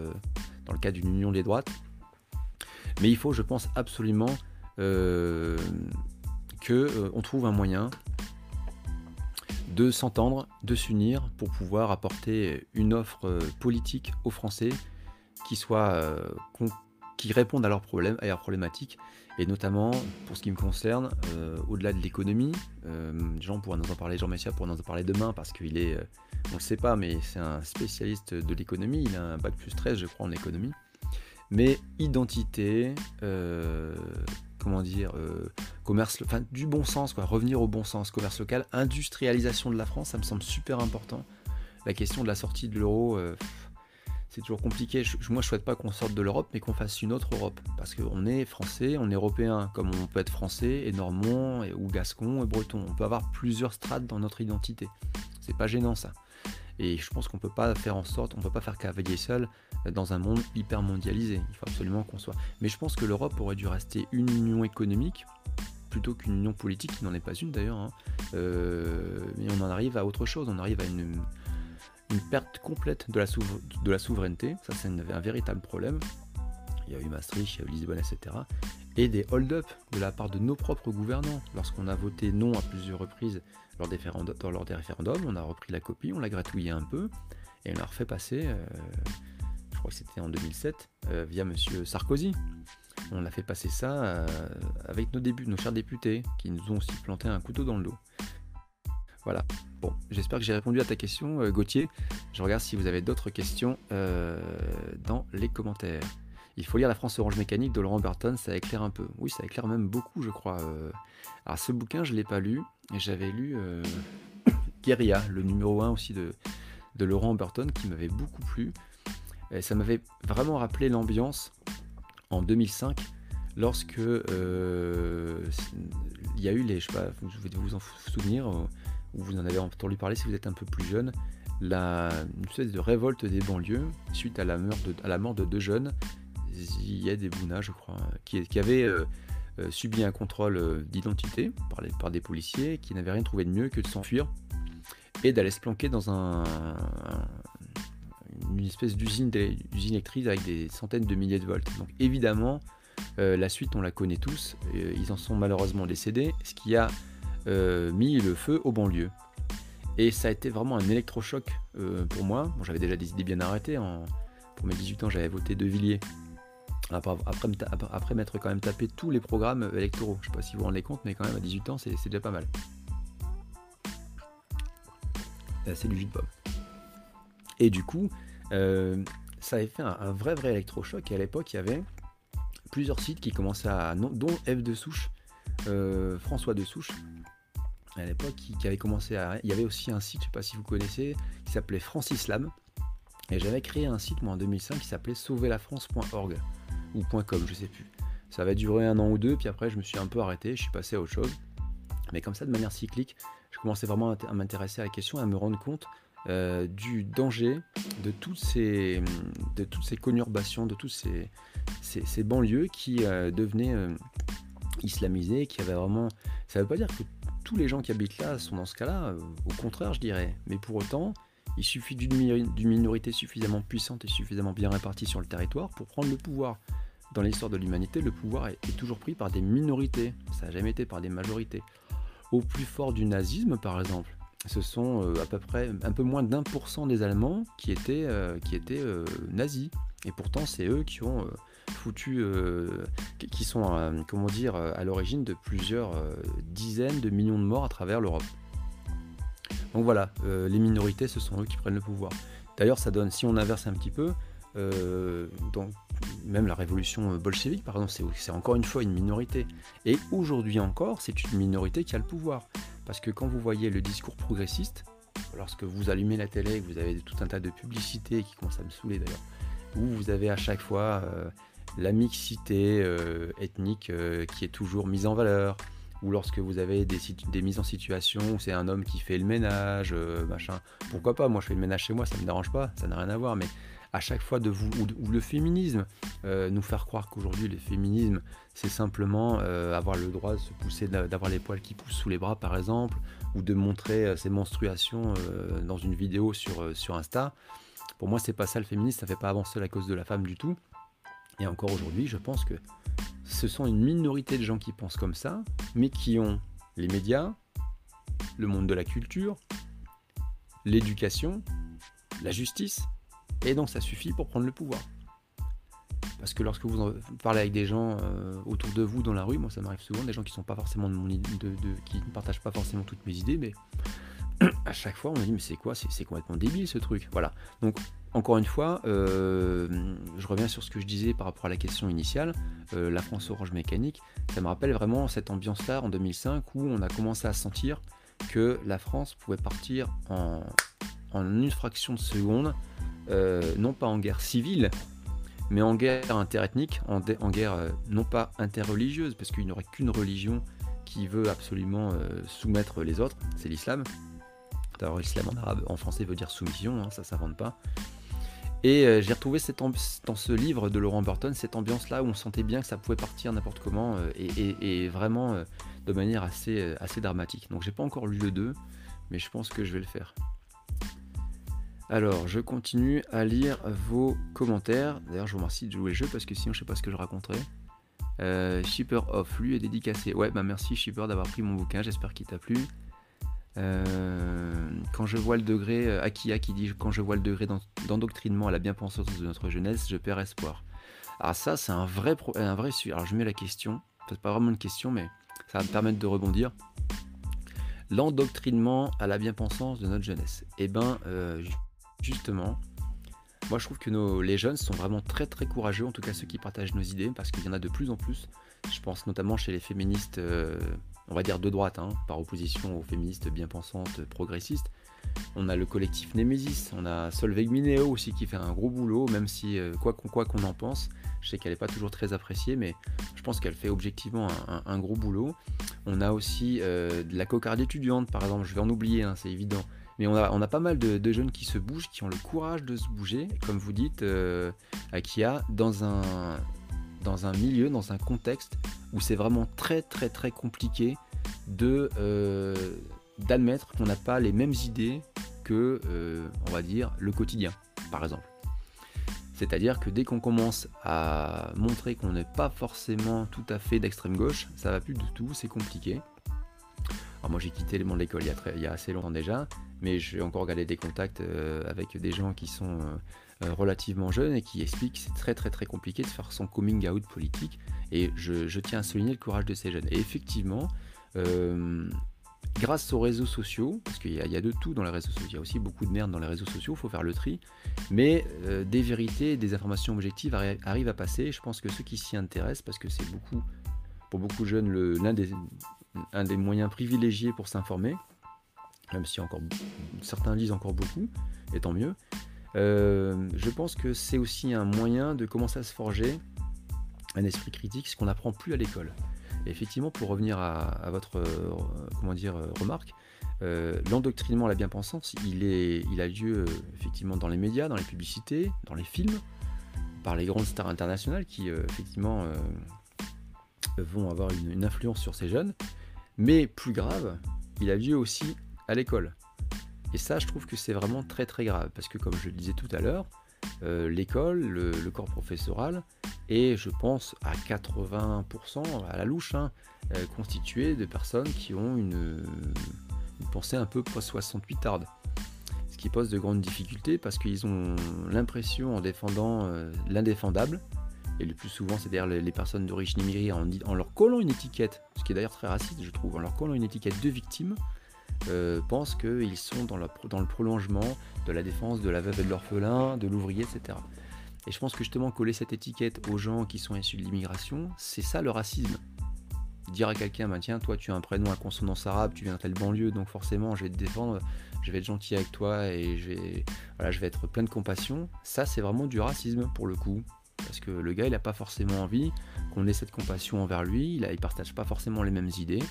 dans le cas d'une union des droites. Mais il faut, je pense, absolument euh, qu'on euh, trouve un moyen de s'entendre, de s'unir pour pouvoir apporter une offre euh, politique aux Français qui soit euh, qui répondent à leurs problèmes, à leurs problématiques, et notamment pour ce qui me concerne, au-delà de l'économie, Jean pourra nous en parler, Jean Messia pourra nous en parler demain parce qu'il est on ne le sait pas, mais c'est un spécialiste de l'économie, il a un bac plus 13 je crois en économie. Mais identité, euh, comment dire, euh, commerce, enfin du bon sens, quoi, revenir au bon sens, commerce local, industrialisation de la France, ça me semble super important. La question de la sortie de l'euro, euh, c'est toujours compliqué. moi, je souhaite pas qu'on sorte de l'Europe, mais qu'on fasse une autre Europe. Parce qu'on est français, on est européen, comme on peut être français et normand, ou gascon et breton. On peut avoir plusieurs strates dans notre identité. C'est pas gênant ça. Et je pense qu'on peut pas faire en sorte, on peut pas faire cavalier seul dans un monde hyper mondialisé. Il faut absolument qu'on soit. Mais je pense que l'Europe aurait dû rester une union économique plutôt qu'une union politique, qui n'en est pas une d'ailleurs. Hein. Euh, mais on en arrive à autre chose, on arrive à une, une perte complète de la, de la souveraineté. Ça, c'est un, véritable problème. Il y a eu Maastricht, il y a eu Lisbonne, etc. Et des hold-up de la part de nos propres gouvernants. Lorsqu'on a voté non à plusieurs reprises lors des, lors des référendums, on a repris la copie, on l'a gratouillé un peu, et on l'a refait passer, euh, je crois que c'était en 2007, euh, via M. Sarkozy. On a fait passer ça euh, avec nos, débuts, nos chers députés, qui nous ont aussi planté un couteau dans le dos. Voilà. Bon, j'espère que j'ai répondu à ta question, Gauthier. Je regarde si vous avez d'autres questions dans les commentaires. Il faut lire La France Orange Mécanique de Laurent Burton, ça éclaire un peu. Oui, ça éclaire même beaucoup, je crois. Alors, ce bouquin, je ne l'ai pas lu, j'avais lu euh, Guerilla, le numéro 1 aussi de, de Laurent Burton, qui m'avait beaucoup plu. Ça m'avait vraiment rappelé l'ambiance en 2005, lorsque euh, il y a eu les, je sais pas, vous vous en souvenir, ou vous en avez entendu parler si vous êtes un peu plus jeune, la, une espèce de révolte des banlieues suite à la mort de, à la mort de deux jeunes, Ziyed et Bouna, je crois, qui, qui avaient euh, euh, subi un contrôle euh, d'identité par, des policiers qui n'avaient rien trouvé de mieux que de s'enfuir et d'aller se planquer dans un, une espèce d'usine électrique avec des centaines de milliers de volts. Donc évidemment, euh, la suite on la connaît tous, ils en sont malheureusement décédés, ce qui a mis le feu aux banlieues. Et ça a été vraiment un électrochoc pour moi. J'avais déjà des idées bien arrêtées. pour mes 18 ans, j'avais voté De Villiers après, m'être quand même tapé tous les programmes électoraux. Je sais pas si vous vous rendez compte, mais quand même à 18 ans, c'est déjà pas mal. C'est du jus de pomme. Et du coup, euh, ça avait fait un, vrai vrai électrochoc. Et à l'époque, il y avait plusieurs sites qui commençaient à. dont F de Souche, euh, François de Souche, à l'époque, qui, avait commencé à. Il y avait aussi un site, je sais pas si vous connaissez, qui s'appelait Francislam. Et j'avais créé un site, moi, en 2005, qui s'appelait sauverlafrance.org ou .com, je sais plus. Ça va durer un an ou deux, puis après je me suis un peu arrêté, je suis passé à autre chose. Mais comme ça, de manière cyclique, je commençais vraiment à m'intéresser à la question, à me rendre compte euh, du danger de toutes ces, de toutes ces conurbations, de tous ces, ces, banlieues qui devenaient islamisées, qui avaient vraiment... Ça ne veut pas dire que tous les gens qui habitent là sont dans ce cas-là, au contraire je dirais, mais pour autant, il suffit d'une minorité suffisamment puissante et suffisamment bien répartie sur le territoire pour prendre le pouvoir. Dans l'histoire de l'humanité, le pouvoir est, toujours pris par des minorités, ça n'a jamais été par des majorités. Au plus fort du nazisme, par exemple, ce sont euh, à peu près un peu moins d'un pour cent des Allemands qui étaient, euh, euh, nazis. Et pourtant, c'est eux qui ont foutu, qui sont, comment dire, à l'origine de plusieurs dizaines de millions de morts à travers l'Europe. Donc voilà, euh, les minorités, ce sont eux qui prennent le pouvoir. D'ailleurs, ça donne, si on inverse un petit peu, euh, même la révolution bolchevique, par c'est encore une fois une minorité. Et aujourd'hui encore, c'est une minorité qui a le pouvoir. Parce que quand vous voyez le discours progressiste, lorsque vous allumez la télé, vous avez tout un tas de publicités qui commencent à me saouler d'ailleurs, où vous avez à chaque fois euh, la mixité ethnique qui est toujours mise en valeur, ou lorsque vous avez des, mises en situation c'est un homme qui fait le ménage, euh, machin. Pourquoi pas? Moi, je fais le ménage chez moi, ça me dérange pas, ça n'a rien à voir. Mais à chaque fois de vous ou, le féminisme, euh, nous faire croire qu'aujourd'hui le féminisme, c'est simplement euh, avoir le droit de se pousser, d'avoir les poils qui poussent sous les bras, par exemple, ou de montrer ses menstruations dans une vidéo sur sur Insta. Pour moi, c'est pas ça le féminisme. Ça fait pas avancer la cause de la femme du tout. Et encore aujourd'hui, je pense que ce sont une minorité de gens qui pensent comme ça, mais qui ont les médias, le monde de la culture, l'éducation, la justice, et donc ça suffit pour prendre le pouvoir. Parce que lorsque vous parlez avec des gens euh, autour de vous dans la rue, moi ça m'arrive souvent, des gens qui sont pas forcément de mon de, qui ne partagent pas forcément toutes mes idées, mais à chaque fois on me dit mais c'est quoi? C'est complètement débile ce truc. Voilà. Donc encore une fois, euh, je reviens sur ce que je disais par rapport à la question initiale, euh, la France orange mécanique, ça me rappelle vraiment cette ambiance-là en 2005 où on a commencé à sentir que la France pouvait partir en, une fraction de seconde, euh, non pas en guerre civile, mais en guerre interethnique, en, guerre non pas interreligieuse, parce qu'il n'y aurait qu'une religion qui veut absolument soumettre les autres, c'est l'islam. Alors l'islam en arabe, en français veut dire soumission, hein, ça ne s'invente pas. Et euh, j'ai retrouvé cette dans ce livre de Laurent Burton cette ambiance-là où on sentait bien que ça pouvait partir n'importe comment euh, et, vraiment euh, de manière assez, assez dramatique. Donc j'ai pas encore lu le 2, mais je pense que je vais le faire. Alors, je continue à lire vos commentaires. D'ailleurs, je vous remercie de jouer le jeu parce que sinon, je sais pas ce que je raconterai. Shipper Off, lui est dédicacé. Ouais, bah merci Shipper d'avoir pris mon bouquin, j'espère qu'il t'a plu. Euh, quand je vois le degré, euh, Akia qui dit quand je vois le degré d'endoctrinement à la bien-pensance de notre jeunesse, je perds espoir. Alors ça, c'est un vrai, un vrai sujet. Alors je mets la question, c'est pas vraiment une question, mais ça va me permettre de rebondir. L'endoctrinement à la bien-pensance de notre jeunesse. Eh ben, euh, justement, moi je trouve que nos, les jeunes sont vraiment très très courageux, en tout cas ceux qui partagent nos idées, parce qu'il y en a de plus en plus. Je pense notamment chez les féministes on va dire de droite, hein, par opposition aux féministes bien pensantes progressistes. On a le collectif Nemesis, on a Solveig Mineo aussi qui fait un gros boulot, même si euh, quoi qu'on en pense, je sais qu'elle n'est pas toujours très appréciée, mais je pense qu'elle fait objectivement un, gros boulot. On a aussi euh, de la cocarde étudiante, par exemple, je vais en oublier, hein, c'est évident. Mais on a, pas mal de, jeunes qui se bougent, qui ont le courage de se bouger, comme vous dites, euh, Akia, dans un, dans un milieu, dans un contexte où c'est vraiment très très très compliqué de euh, d'admettre qu'on n'a pas les mêmes idées que, euh, on va dire, le quotidien, par exemple. C'est-à-dire que dès qu'on commence à montrer qu'on n'est pas forcément tout à fait d'extrême gauche, ça va plus du tout, c'est compliqué. Alors moi j'ai quitté le monde de l'école il, il, y a assez longtemps déjà, mais j'ai encore gardé des contacts euh, avec des gens qui sont relativement jeune et qui explique que c'est très très très compliqué de faire son coming out politique. Et je, tiens à souligner le courage de ces jeunes. Et effectivement, euh, grâce aux réseaux sociaux, parce qu'il y, a de tout dans les réseaux sociaux, il y a aussi beaucoup de merde dans les réseaux sociaux, il faut faire le tri, mais euh, des vérités, des informations objectives arrivent à passer. Je pense que ceux qui s'y intéressent, parce que c'est beaucoup, pour beaucoup de jeunes, l'un des, un des moyens privilégiés pour s'informer, même si encore certains lisent encore beaucoup, et tant mieux, euh, je pense que c'est aussi un moyen de commencer à se forger un esprit critique, ce qu'on n'apprend plus à l'école. effectivement, pour revenir à, votre euh, comment dire, euh, remarque, l'endoctrinement à la bien-pensance, il, il a lieu effectivement dans les médias, dans les publicités, dans les films, par les grandes stars internationales qui effectivement vont avoir une, influence sur ces jeunes. Mais plus grave, il a lieu aussi à l'école. Et ça, je trouve que c'est vraiment très très grave, parce que comme je le disais tout à l'heure, euh, l'école, le, corps professoral, est, je pense, à 80% à la louche, hein, euh, constitué de personnes qui ont une, pensée un peu post-68 tarde. Ce qui pose de grandes difficultés parce qu'ils ont l'impression, en défendant euh, l'indéfendable, et le plus souvent c'est d'ailleurs les, personnes d'origine immigrée en, en, leur collant une étiquette, ce qui est d'ailleurs très raciste je trouve, en leur collant une étiquette de victime, euh, pensent qu'ils sont dans, le prolongement de la défense de la veuve et de l'orphelin, de l'ouvrier, etc. Et je pense que justement coller cette étiquette aux gens qui sont issus de l'immigration, c'est ça le racisme. Dire à quelqu'un, bah, tiens, toi tu as un prénom à consonance arabe, tu viens de telle banlieue, donc forcément je vais te défendre, je vais être gentil avec toi et je vais, je vais être plein de compassion, ça c'est vraiment du racisme pour le coup. Parce que le gars, il n'a pas forcément envie qu'on ait cette compassion envers lui, il ne partage pas forcément les mêmes idées.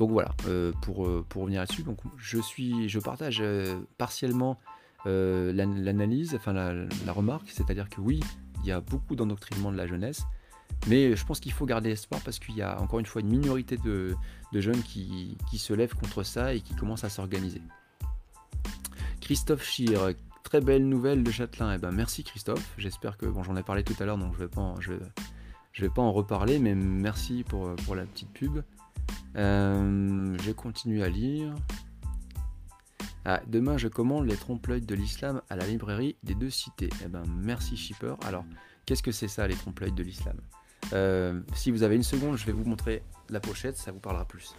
Donc voilà, euh, pour, euh, pour revenir là-dessus, donc je, suis, je partage euh, partiellement l'analyse, enfin la, remarque, c'est-à-dire que oui, il y a beaucoup d'endoctrinement de la jeunesse, mais je pense qu'il faut garder espoir parce qu'il y a encore une fois une minorité de, jeunes qui, qui, se lèvent contre ça et qui commencent à s'organiser. Christophe Schir, Très belle nouvelle de Châtelain. Eh ben, merci Christophe. J'espère que bon, j'en ai parlé tout à l'heure, donc je vais pas, je, vais pas en reparler, mais merci pour, pour la petite pub. Euh, je continue à lire. Ah, demain, je commande les trompe-l'œil de l'islam à la librairie des deux cités. Eh ben, merci Shipper. Alors, qu'est-ce que c'est ça, les trompe-l'œil de l'islam? Euh, Si vous avez une seconde, je vais vous montrer la pochette, ça vous parlera plus.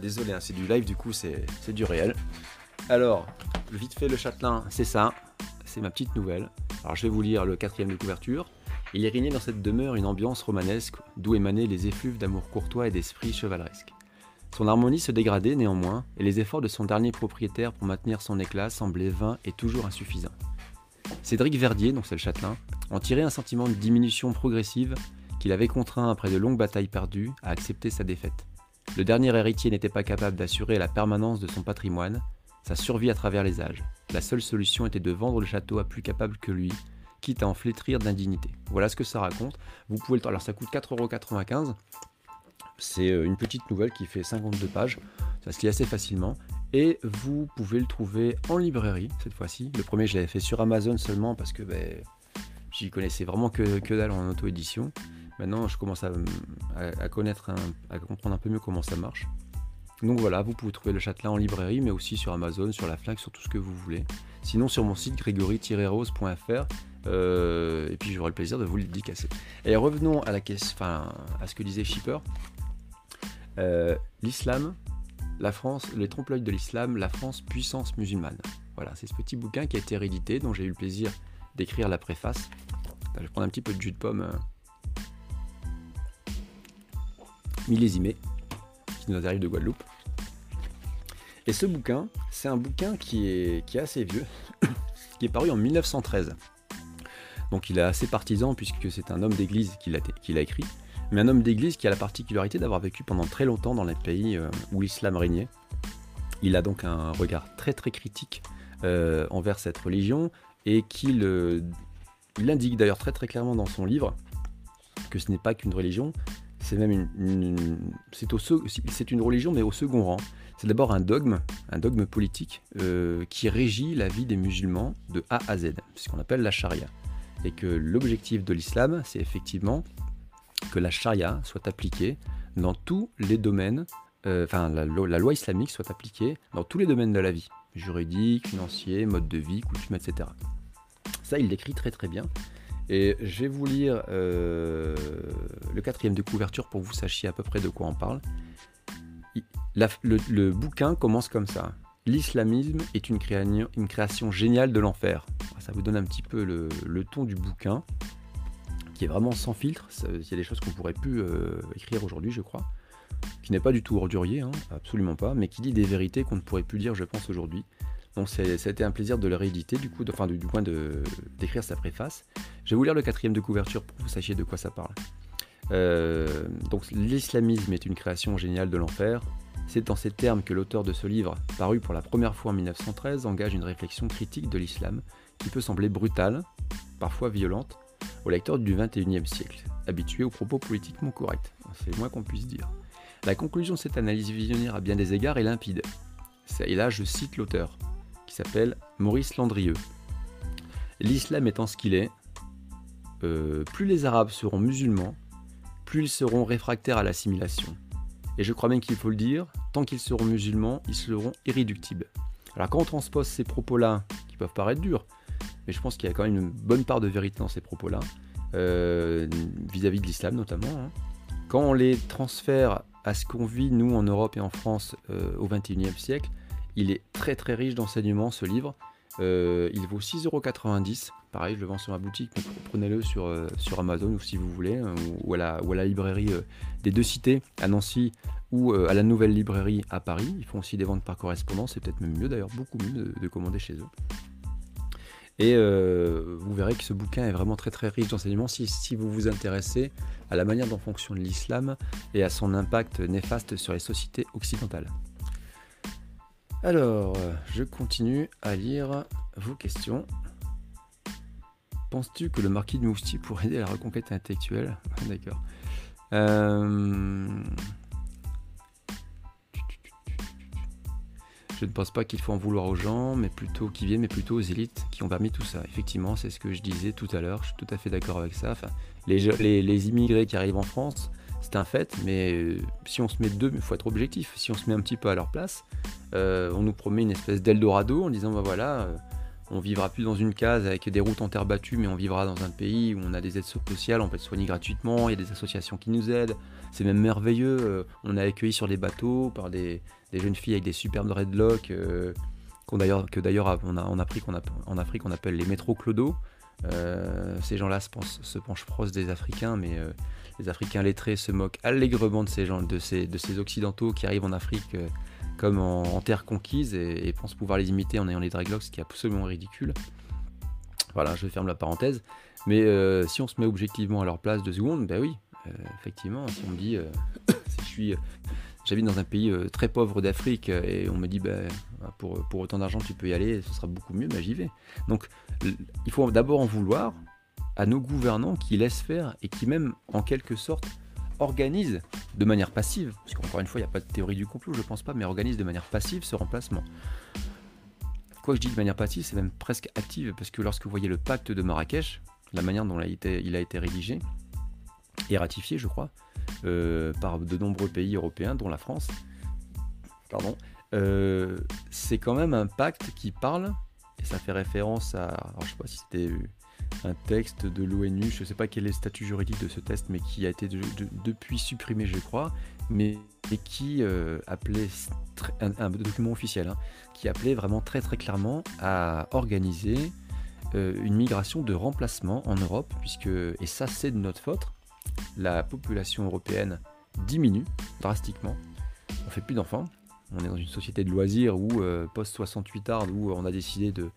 désolé, hein, c'est du live, du coup, c'est du réel. Alors, vite fait, le châtelain, c'est ça. C'est ma petite nouvelle. Alors, je vais vous lire le quatrième de couverture. Il est régné dans cette demeure une ambiance romanesque d'où émanaient les effluves d'amour courtois et d'esprit chevaleresque. Son harmonie se dégradait néanmoins, et les efforts de son dernier propriétaire pour maintenir son éclat semblaient vains et toujours insuffisants. Cédric Verdier, donc c'est le châtelain, en tirait un sentiment de diminution progressive qu'il avait contraint après de longues batailles perdues à accepter sa défaite. Le dernier héritier n'était pas capable d'assurer la permanence de son patrimoine, sa survie à travers les âges. La seule solution était de vendre le château à plus capable que lui, quitte à en flétrir d'indignité. Voilà ce que ça raconte. Vous pouvez le Alors ça coûte 4,95€. C'est euh, une petite nouvelle qui fait 52 pages. Ça se lit assez facilement. Et vous pouvez le trouver en librairie cette fois-ci. Le premier, je l'avais fait sur Amazon seulement parce que ben, j'y connaissais vraiment que, que dalle en auto-édition. Maintenant, je commence à, connaître, à comprendre un peu mieux comment ça marche. Donc voilà, vous pouvez trouver le Châtelain en librairie, mais aussi sur Amazon, sur la FNAC, sur tout ce que vous voulez. Sinon, sur mon site grégory-rose.fr, euh, et puis j'aurai le plaisir de vous le dédicacer. Et revenons à la question, enfin, à ce que disait Shipper. Euh, l'islam, la France, les trompe-l'œil de l'islam, la France puissance musulmane. Voilà, c'est ce petit bouquin qui a été réédité, dont j'ai eu le plaisir d'écrire la préface. Je vais prendre un petit peu de jus de pomme. Euh, qui nous arrive de Guadeloupe. Et ce bouquin, c'est un bouquin qui est, qui est assez vieux, qui est paru en 1913. Donc il est assez partisan puisque c'est un homme d'église qui l'a écrit, mais un homme d'église qui a la particularité d'avoir vécu pendant très longtemps dans les pays euh, où l'islam régnait. Il a donc un regard très très critique euh, envers cette religion et qu'il indique d'ailleurs très très clairement dans son livre que ce n'est pas qu'une religion, c'est même une, une religion, mais au second rang. C'est d'abord un dogme, un dogme politique euh, qui régit la vie des musulmans de A à Z, ce qu'on appelle la charia. Et que l'objectif de l'islam, c'est effectivement que la charia soit appliquée dans tous les domaines, euh, enfin la, la, loi islamique soit appliquée dans tous les domaines de la vie, juridique, financier, mode de vie, coutume, etc. Ça, il l'écrit très très bien. Et je vais vous lire euh, le quatrième de couverture pour que vous sachiez à peu près de quoi on parle. Le, bouquin commence comme ça. L'islamisme est une, création, géniale de l'enfer. Ça vous donne un petit peu le, ton du bouquin, qui est vraiment sans filtre. Il y a des choses qu'on pourrait plus euh, écrire aujourd'hui, je crois. Qui n'est pas du tout ordurier, hein, absolument pas, mais qui dit des vérités qu'on ne pourrait plus dire, je pense, aujourd'hui. Donc ça a été un plaisir de le rééditer, du coup, de, enfin du, du d'écrire sa préface. Je vais vous lire le quatrième de couverture pour que vous sachiez de quoi ça parle. Euh, donc l'islamisme est une création géniale de l'enfer. C'est dans ces termes que l'auteur de ce livre, paru pour la première fois en 1913, engage une réflexion critique de l'islam qui peut sembler brutale, parfois violente, au lecteur du XXIe siècle, habitué aux propos politiquement corrects. C'est le moins qu'on puisse dire. La conclusion de cette analyse visionnaire à bien des égards est limpide. Et là, je cite l'auteur, qui s'appelle Maurice Landrieux. L'islam étant ce qu'il est, euh, plus les Arabes seront musulmans, plus ils seront réfractaires à l'assimilation. Et je crois même qu'il faut le dire, tant qu'ils seront musulmans, ils seront irréductibles. Alors quand on transpose ces propos-là, qui peuvent paraître durs, mais je pense qu'il y a quand même une bonne part de vérité dans ces propos-là, euh, vis-à-vis de l'islam notamment, hein. quand on les transfère à ce qu'on vit nous en Europe et en France euh, au XXIe siècle, il est très très riche d'enseignements ce livre. Euh, il vaut 6,90€. Pareil, je le vends sur ma boutique, mais prenez-le sur, euh, sur Amazon ou si vous voulez, ou, à la, ou, à la, librairie euh, des deux cités à Nancy ou à la nouvelle librairie à Paris. Ils font aussi des ventes par correspondance, c'est peut-être même mieux d'ailleurs, beaucoup mieux de, commander chez eux. Et vous verrez que ce bouquin est vraiment très très riche d'enseignements si, si, vous vous intéressez à la manière dont fonctionne l'islam et à son impact néfaste sur les sociétés occidentales. Alors, je continue à lire vos questions. Penses-tu que le marquis de Mousti pourrait aider à la reconquête intellectuelle D'accord. Euh, je ne pense pas qu'il faut en vouloir aux gens, mais plutôt qui viennent, mais plutôt aux élites qui ont permis tout ça. Effectivement, c'est ce que je disais tout à l'heure. Je suis tout à fait d'accord avec ça. Les, immigrés qui arrivent en France, c'est un fait, mais euh, si on se met deux, il faut être objectif. Si on se met un petit peu à leur place, euh, on nous promet une espèce d'Eldorado en disant bah voilà, on vivra plus dans une case avec des routes en terre battue, mais on vivra dans un pays où on a des aides sociales, on peut être soigné gratuitement, il y a des associations qui nous aident, c'est même merveilleux. on est accueilli sur des bateaux par des, jeunes filles avec des superbes dreadlocks, d'ailleurs, que d'ailleurs a, en, Afrique on Afrique on appelle les métro clodo. ces gens-là se, penchent proches des Africains, mais les Africains lettrés se moquent allègrement de ces gens, de ces, de ces occidentaux qui arrivent en Afrique euh, comme en, terre conquise et, pensent pouvoir les imiter en ayant les dreadlocks, ce qui est absolument ridicule. Voilà, je ferme la parenthèse. Mais euh, si on se met objectivement à leur place deux secondes, ben oui, euh, effectivement, si on me dit, si je suis, j'habite dans un pays très pauvre d'Afrique et on me dit, ben, pour, pour autant d'argent tu peux y aller, ce sera beaucoup mieux, ben j'y vais. Donc il faut d'abord en vouloir, à nos gouvernants qui laissent faire et qui même en quelque sorte organisent de manière passive, parce qu'encore une fois il n'y a pas de théorie du complot, je pense pas, mais organisent de manière passive ce remplacement. Quoi que je dis de manière passive, c'est même presque active, parce que lorsque vous voyez le pacte de Marrakech, la manière dont il a été, il a été rédigé et ratifié, je crois, euh, par de nombreux pays européens, dont la France, pardon, euh, c'est quand même un pacte qui parle, et ça fait référence à, alors je sais pas si c'était un texte de l'ONU, je ne sais pas quel est le statut juridique de ce test, mais qui a été depuis supprimé, je crois, mais et qui euh, appelait, un, document officiel, hein, qui appelait vraiment très très clairement à organiser euh, une migration de remplacement en Europe, puisque, et ça c'est de notre faute, la population européenne diminue drastiquement, on fait plus d'enfants, on est dans une société de loisirs où, euh, post-68 art, où on a décidé de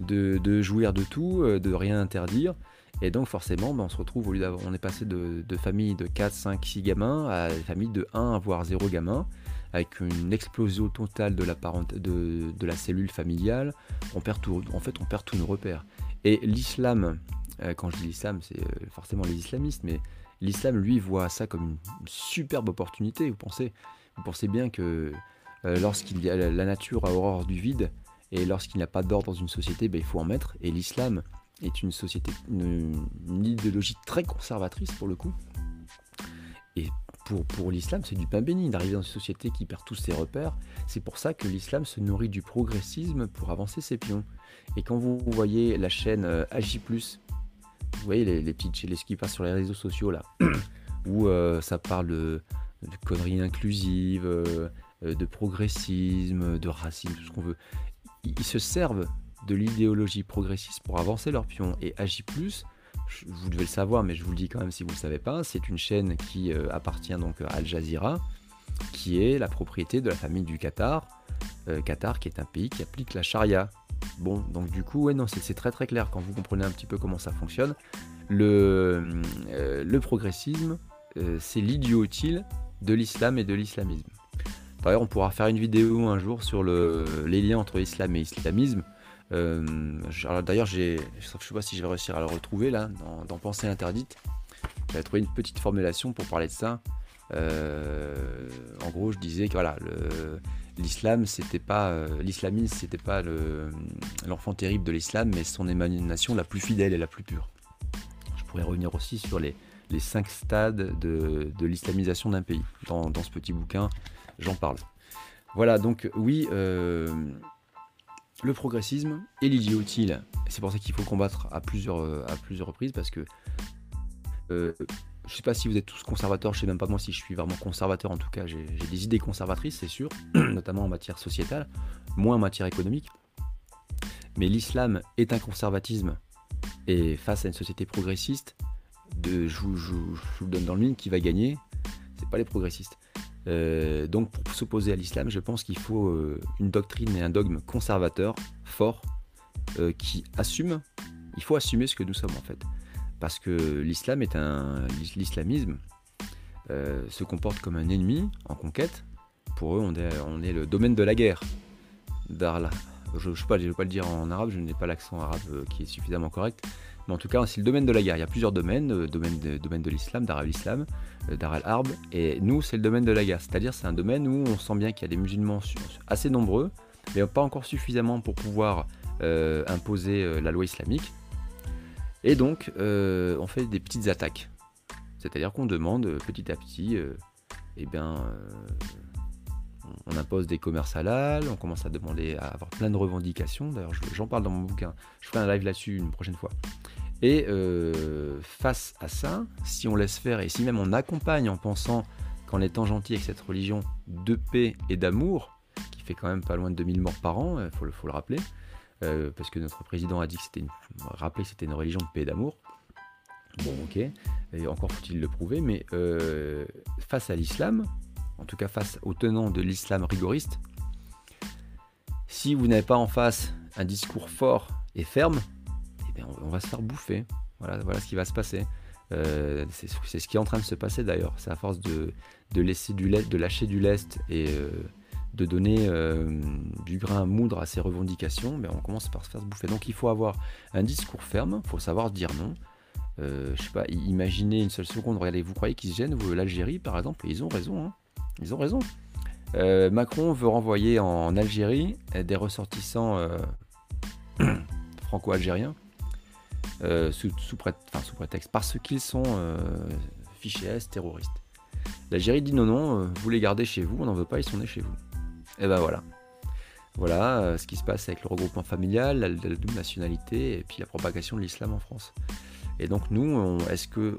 de, jouir de tout, euh, de rien interdire. Et donc forcément, ben, on se retrouve, au lieu on est passé de, familles de 4, 5, 6 gamins à des familles de 1 voire 0 gamins, avec une explosion totale de la, de, de, cellule familiale. On perd tout, en fait, on perd tous nos repères. Et l'islam, euh, quand je dis l'islam, c'est euh, forcément les islamistes, mais l'islam, lui, voit ça comme une superbe opportunité. Vous pensez, vous pensez bien que lorsqu'il y a la nature a horreur du vide, et lorsqu'il n'y a pas d'ordre dans une société, ben, il faut en mettre. Et l'islam est une société, une, idéologie très conservatrice pour le coup. Et pour, pour l'islam, c'est du pain béni d'arriver dans une société qui perd tous ses repères. C'est pour ça que l'islam se nourrit du progressisme pour avancer ses pions. Et quand vous voyez la chaîne euh, AJ, vous voyez les, petites les, qui passe sur les réseaux sociaux là, où euh, ça parle de, conneries inclusives, euh, de progressisme, de racisme, tout ce qu'on veut ils se servent de l'idéologie progressiste pour avancer leur pion. Et Agi+, vous devez le savoir, mais je vous le dis quand même si vous ne le savez pas, c'est une chaîne qui euh, appartient donc à Al Jazeera, qui est la propriété de la famille du Qatar. Euh, Qatar qui est un pays qui applique la charia. Bon, donc du coup, ouais, non, c'est très très clair quand vous comprenez un petit peu comment ça fonctionne. Le, euh, le progressisme, c'est l'idiot utile de l'islam et de l'islamisme. D'ailleurs, on pourra faire une vidéo un jour sur le, les liens entre islam et islamisme. D'ailleurs, je ne sais pas si je vais réussir à le retrouver là, dans, dans Pensée interdite. J'avais trouvé une petite formulation pour parler de ça. Euh, en gros, je disais que voilà, l'islam, c'était pas euh, l'islamisme, c'était pas l'enfant terrible de l'islam, mais son émanation la plus fidèle et la plus pure. Je pourrais revenir aussi sur les, les cinq stades de, l'islamisation d'un pays. Dans, ce petit bouquin, j'en parle. Voilà, donc oui, euh, le progressisme et l'idiotie, c'est pour ça qu'il faut combattre à plusieurs, à plusieurs reprises, parce que je sais pas si vous êtes tous conservateurs, je sais même pas moi si je suis vraiment conservateur, en tout cas j'ai des idées conservatrices, c'est sûr, notamment en matière sociétale, moins en matière économique. Mais l'islam est un conservatisme, et face à une société progressiste, de, je, vous donne dans le mine, qui va gagner, c'est pas les progressistes. Euh, donc pour s'opposer à l'islam, je pense qu'il faut euh, une doctrine et un dogme conservateur, fort, euh, qui assume, il faut assumer ce que nous sommes en fait parce que l'islam est un l'islamisme se comporte comme un ennemi en conquête. Pour eux, on est, on est le domaine de la guerre. Darla. Je ne je pas le dire en arabe, je n'ai pas l'accent arabe qui est suffisamment correct. Mais en tout cas, c'est le domaine de la guerre. Il y a plusieurs domaines, euh, domaine de, domaine de l'islam, d'Arab islam, d'Arab arab et nous, c'est le domaine de la guerre. C'est-à-dire, c'est un domaine où on sent bien qu'il y a des musulmans assez nombreux, mais pas encore suffisamment pour pouvoir imposer la loi islamique. Et donc, euh, on fait des petites attaques. C'est-à-dire qu'on demande euh, petit à petit, euh, eh bien, on impose des commerces halal, on commence à demander à avoir plein de revendications. D'ailleurs, j'en parle dans mon bouquin. Je ferai un live là-dessus une prochaine fois. Et face à ça, si on laisse faire et si même on accompagne en pensant qu'en étant gentil avec cette religion de paix et d'amour, qui fait quand même pas loin de 2000 morts par an, il faut, faut, le rappeler, euh, parce que notre président a dit que c'était une, rappelé que c'était une religion de paix et d'amour. Bon, ok, et encore faut-il le prouver, mais euh, face à l'islam, en tout cas face aux tenants de l'islam rigoriste, si vous n'avez pas en face un discours fort et ferme, eh bien on, va se faire bouffer. Voilà, voilà ce qui va se passer. Euh, c'est ce qui est en train de se passer d'ailleurs. C'est à force de, de, laisser du lait, de lâcher du lest et de donner euh, du grain à moudre à ses revendications, mais on commence par se faire bouffer. Donc il faut avoir un discours ferme, il faut savoir dire non. Euh, je sais pas, imaginez une seule seconde, regardez, vous croyez qu'ils se gênent, l'Algérie par exemple, et ils ont raison, hein. Ils ont raison. Euh, Macron veut renvoyer en Algérie des ressortissants franco-algériens sous, prétexte, parce qu'ils sont fichés terroristes. L'Algérie dit non, non, vous les gardez chez vous, on n'en veut pas, ils sont nés chez vous. Et ben voilà. Voilà euh, ce qui se passe avec le regroupement familial, la, double nationalité et puis la propagation de l'islam en France. Et donc nous, est-ce que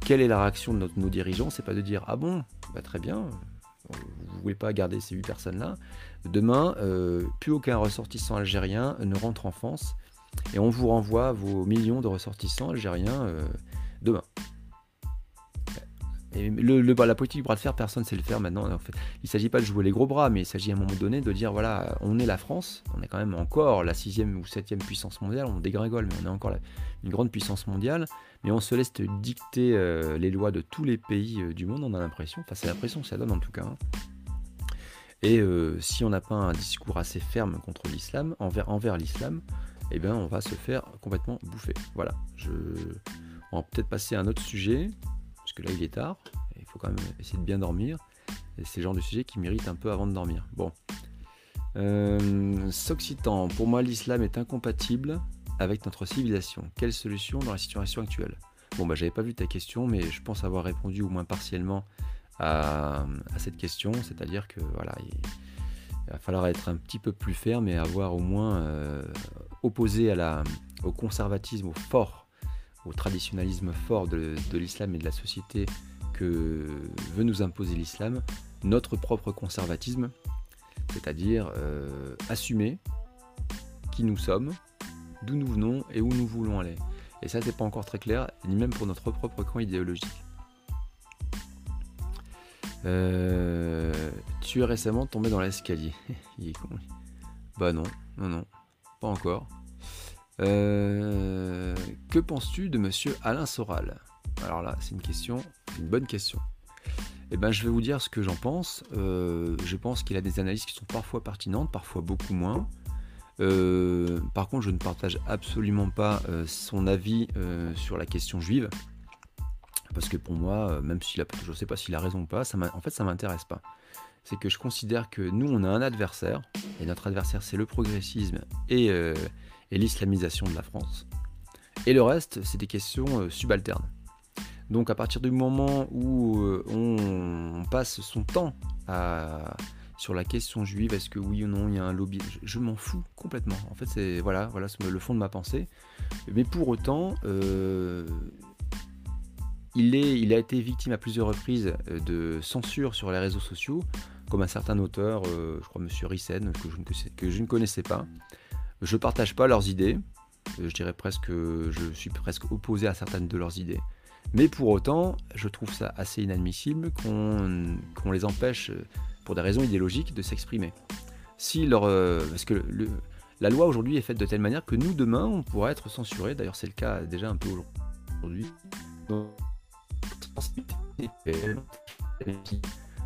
quelle est la réaction de nos dirigeants C'est pas de dire ah bon, bah, très bien, vous voulez pas garder ces huit personnes-là. Demain, euh, plus aucun ressortissant algérien ne rentre en France et on vous renvoie vos millions de ressortissants algériens euh, demain la politique du bras de fer, personne ne sait le faire maintenant. Il ne s'agit pas de jouer les gros bras, mais il s'agit à un moment donné de dire voilà, on est la France, on est quand même encore la sixième ou septième puissance mondiale, on dégringole, mais on est encore une grande puissance mondiale, mais on se laisse dicter euh, les lois de tous les pays euh, du monde, on a l'impression, enfin c'est l'impression que ça donne en tout cas. Hein. Et euh, si on n'a pas un discours assez ferme contre l'islam, envers, l'islam, eh bien on va se faire complètement bouffer. Voilà, je... on va peut-être passer à un autre sujet là il est tard, il faut quand même essayer de bien dormir. Et c'est le genre de sujet qui mérite un peu avant de dormir. Bon. Euh, S'occitan, pour moi l'islam est incompatible avec notre civilisation. Quelle solution dans la situation actuelle? Bon bah j'avais pas vu ta question, mais je pense avoir répondu au moins partiellement à, cette question, c'est-à-dire que voilà, il, va falloir être un petit peu plus ferme et avoir au moins euh, opposé à la, au conservatisme, fort au traditionnalisme fort de, l'islam et de la société que veut nous imposer l'islam, notre propre conservatisme, c'est-à-dire euh, assumer qui nous sommes, d'où nous venons et où nous voulons aller. Et ça, c'est pas encore très clair, ni même pour notre propre camp idéologique. tu es récemment tombé dans l'escalier. Il est con. Bah non, non, non, pas encore. que penses-tu de monsieur Alain Soral? Alors là, c'est une question, une bonne question. Eh ben, je vais vous dire ce que j'en pense. je pense qu'il a des analyses qui sont parfois pertinentes, parfois beaucoup moins. Euh, par contre, je ne partage absolument pas euh, son avis euh, sur la question juive. Parce que pour moi, même s'il a, je ne sais pas s'il a raison ou pas, en fait, ça m'intéresse pas. C'est que je considère que nous, on a un adversaire, et notre adversaire, c'est le progressisme et, l'islamisation de la France. Et le reste, c'est des questions subalternes. Donc à partir du moment où on passe son temps à, sur la question juive, est-ce que oui ou non il y a un lobby? Je, m'en fous complètement. En fait, c'est voilà, voilà le fond de ma pensée. Mais pour autant, euh, il, est, il a été victime à plusieurs reprises euh, de censure sur les réseaux sociaux, comme un certain auteur, euh, je crois Monsieur Rissen, que je, ne, connaissais pas. Je ne partage pas leurs idées. Je dirais presque, je suis presque opposé à certaines de leurs idées. Mais pour autant, je trouve ça assez inadmissible qu'on les empêche pour des raisons idéologiques, de s'exprimer. Si leur, euh, parce que la loi aujourd'hui est faite de telle manière que nous, demain, on pourra être censuré. D'ailleurs, c'est le cas déjà un peu aujourd'hui.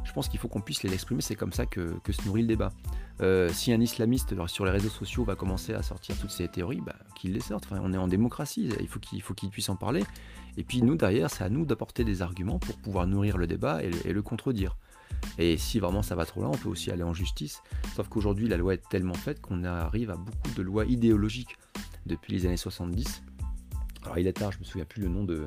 Je pense qu'il faut qu'on puisse les exprimer, c'est comme ça que, que, se nourrit le débat. Euh, si un islamiste sur les réseaux sociaux va commencer à sortir toutes ces théories, bah, qu'il les sorte. Enfin, on est en démocratie, il faut qu'il qu'il puisse en parler. Et puis nous, derrière, c'est à nous d'apporter des arguments pour pouvoir nourrir le débat et le contredire. Et si vraiment ça va trop loin, on peut aussi aller en justice. Sauf qu'aujourd'hui, la loi est tellement faite qu'on arrive à beaucoup de lois idéologiques depuis les années 70. Alors il est tard, je me souviens plus le nom de,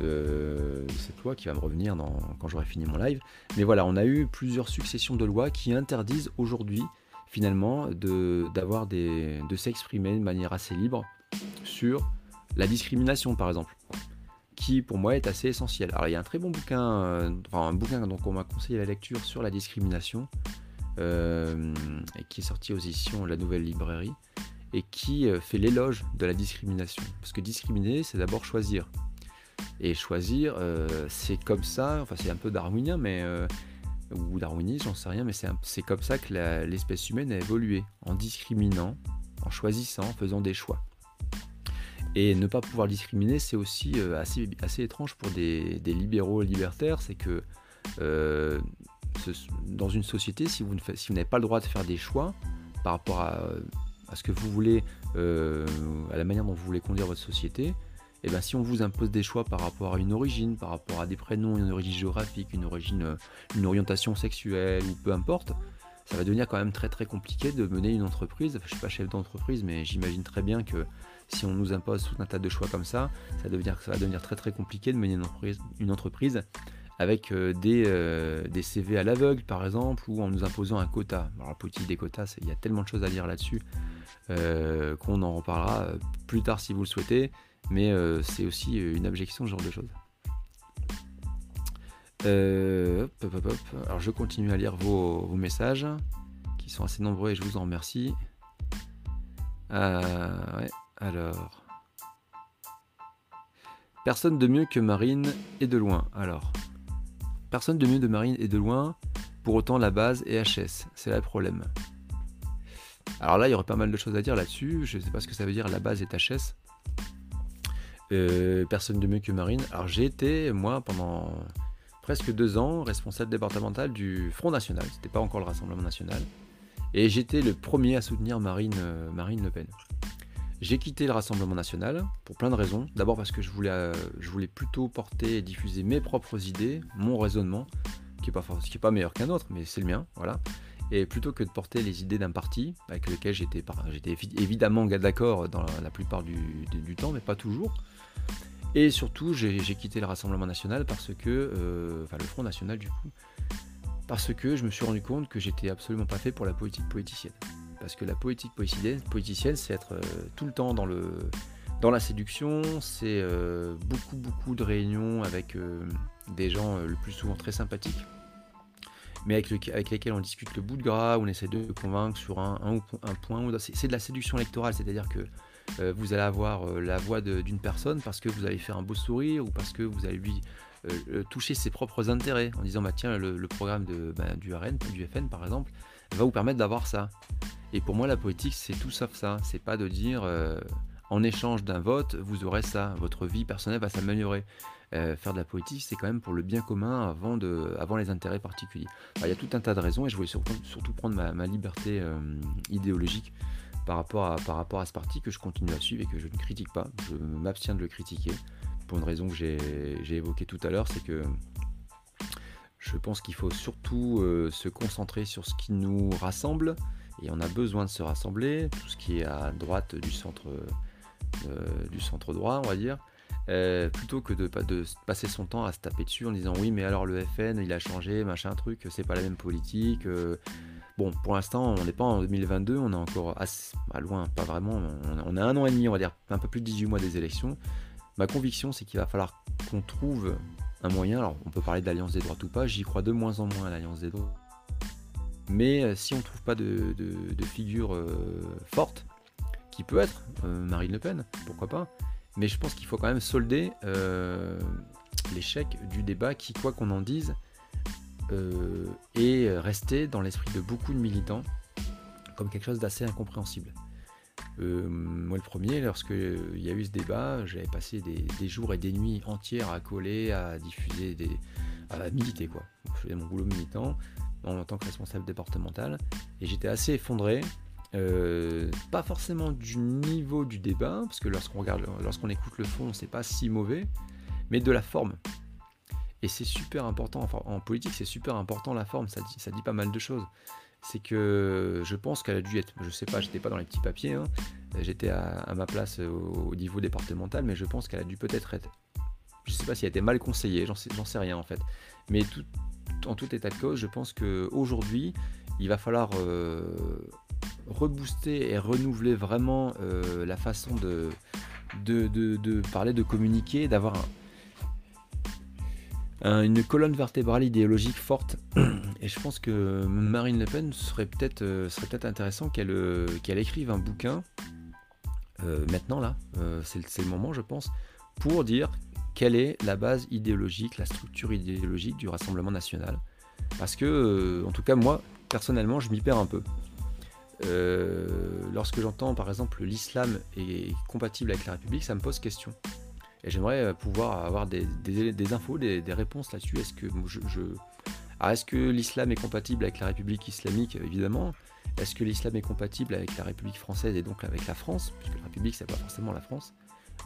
euh, cette loi qui va me revenir quand j'aurai fini mon live. Mais voilà, on a eu plusieurs successions de lois qui interdisent aujourd'hui finalement d'avoir de s'exprimer de manière assez libre sur la discrimination par exemple qui pour moi est assez essentiel. Alors il y a un très bon bouquin, euh, enfin un bouquin dont on m'a conseillé la lecture sur la discrimination, euh, et qui est sorti aux éditions La Nouvelle Librairie, et qui euh, fait l'éloge de la discrimination. Parce que discriminer, c'est d'abord choisir. Et choisir, c'est comme ça, enfin c'est un peu darwinien, mais ou darwiniste, j'en sais rien, mais c'est comme ça que l'espèce humaine a évolué, en discriminant, en choisissant, en faisant des choix. Et ne pas pouvoir discriminer, c'est aussi euh, assez, assez étrange pour des, libéraux libertaires, c'est que euh, dans une société, si vous, n'avez pas le droit de faire des choix par rapport à, ce que vous voulez, euh, à la manière dont vous voulez conduire votre société, et eh bien si on vous impose des choix par rapport à une origine, par rapport à des prénoms, une origine géographique, une origine, une orientation sexuelle ou peu importe, ça va devenir quand même très très compliqué de mener une entreprise. Je ne suis pas chef d'entreprise, mais j'imagine très bien que si on nous impose tout un tas de choix comme ça, ça, va devenir très très compliqué de mener une entreprise, avec euh, euh, des, CV à l'aveugle par exemple, ou en nous imposant un quota. Alors politique des quotas, il y a tellement de choses à dire là-dessus euh, qu'on en reparlera plus tard si vous le souhaitez, mais c'est aussi une objection, ce genre de choses. Alors je continue à lire vos, messages qui sont assez nombreux et je vous en remercie. ouais. Alors. Personne de mieux que Marine et de loin. Alors. Personne de mieux de Marine et de loin. Pour autant, la base est HS. C'est là le problème. Alors là, il y aurait pas mal de choses à dire là-dessus. Je ne sais pas ce que ça veut dire, la base est HS. Euh, personne de mieux que Marine. Alors j'ai été, moi, pendant presque deux ans, responsable départemental du Front National. C'était pas encore le Rassemblement National. Et j'étais le premier à soutenir Marine, euh, Le Pen. J'ai quitté le Rassemblement national pour plein de raisons. D'abord parce que je voulais, euh, je voulais plutôt porter et diffuser mes propres idées, mon raisonnement, qui n'est pas, pas meilleur qu'un autre, mais c'est le mien, voilà. Et plutôt que de porter les idées d'un parti avec lequel j'étais, j'étais évidemment d'accord dans la, plupart du, temps, mais pas toujours. Et surtout, j'ai, quitté le Rassemblement national parce que, euh, enfin le Front national du coup, parce que je me suis rendu compte que j'étais absolument pas fait pour la politique politicienne parce que la politique politicienne, c'est être euh, tout le temps dans, le, dans la séduction, c'est euh, beaucoup beaucoup de réunions avec des gens le plus souvent très sympathiques, mais avec, lesquels on discute le bout de gras, on essaie de convaincre sur un, un, point. C'est de la séduction électorale, c'est-à-dire que vous allez avoir la voix d'une personne parce que vous allez faire un beau sourire ou parce que vous allez lui toucher ses propres intérêts en disant bah tiens le, programme de, bah, du RN, du FN par exemple, va vous permettre d'avoir ça. Et pour moi la politique c'est tout sauf ça. C'est pas de dire en échange d'un vote vous aurez ça, votre vie personnelle va s'améliorer. faire de la politique, c'est quand même pour le bien commun avant, de, avant les intérêts particuliers. il y a tout un tas de raisons et je voulais surtout, prendre ma liberté idéologique par rapport, à, par rapport à ce parti que je continue à suivre et que je ne critique pas. Je m'abstiens de le critiquer pour une raison que j'ai évoquée tout à l'heure, c'est que je pense qu'il faut surtout euh, se concentrer sur ce qui nous rassemble et on a besoin de se rassembler, tout ce qui est à droite du centre, euh, du centre droit, on va dire. Euh, plutôt que de, de, passer son temps à se taper dessus en disant oui mais alors le FN il a changé machin truc c'est pas la même politique Bon, pour l'instant, on n'est pas en 2022, on est encore assez loin, pas vraiment. On a un an et demi, on va dire, un peu plus de 18 mois des élections. Ma conviction, c'est qu'il va falloir qu'on trouve un moyen. Alors, on peut parler d'alliance des droits ou pas, j'y crois de moins en moins à l'alliance des droits. Mais euh, si on ne trouve pas de, figure euh, forte, qui peut être euh, Marine Le Pen, pourquoi pas, mais je pense qu'il faut quand même solder l'échec du débat qui, quoi qu'on en dise, euh, et rester dans l'esprit de beaucoup de militants comme quelque chose d'assez incompréhensible. Euh, moi le premier, lorsque il y a eu ce débat, j'avais passé des, jours et des nuits entières à coller, à diffuser, des, à militer quoi. Je faisais mon boulot militant en tant que responsable départemental et j'étais assez effondré. Euh, pas forcément du niveau du débat, parce que lorsqu'on regarde, lorsqu'on écoute le fond, c'est pas si mauvais, mais de la forme. Et c'est super important, enfin, en politique c'est super important la forme, ça dit, pas mal de choses. C'est que je pense qu'elle a dû être, je sais pas, j'étais pas dans les petits papiers, hein. j'étais à, ma place au, niveau départemental, mais je pense qu'elle a dû peut-être être, je sais pas si elle a été mal conseillée, j'en sais, rien en fait. Mais en tout état de cause, je pense qu'aujourd'hui, il va falloir euh, rebooster et renouveler vraiment euh, la façon de, de, parler, de communiquer, d'avoir un une colonne vertébrale idéologique forte. Et je pense que Marine Le Pen serait peut-être euh, intéressant qu'elle euh, qu'elle écrive un bouquin euh, maintenant là, c'est le moment je pense, pour dire quelle est la base idéologique, la structure idéologique du Rassemblement national. Parce que, en tout cas moi, personnellement, je m'y perds un peu. lorsque j'entends par exemple l'islam est compatible avec la République, ça me pose question. Et j'aimerais euh, pouvoir avoir des, infos, des, réponses là-dessus. Est-ce que ah, est-ce que l'islam est compatible avec la République islamique? Évidemment. Est-ce que l'islam est compatible avec la République française et donc avec la France? Puisque la République, c'est pas forcément la France.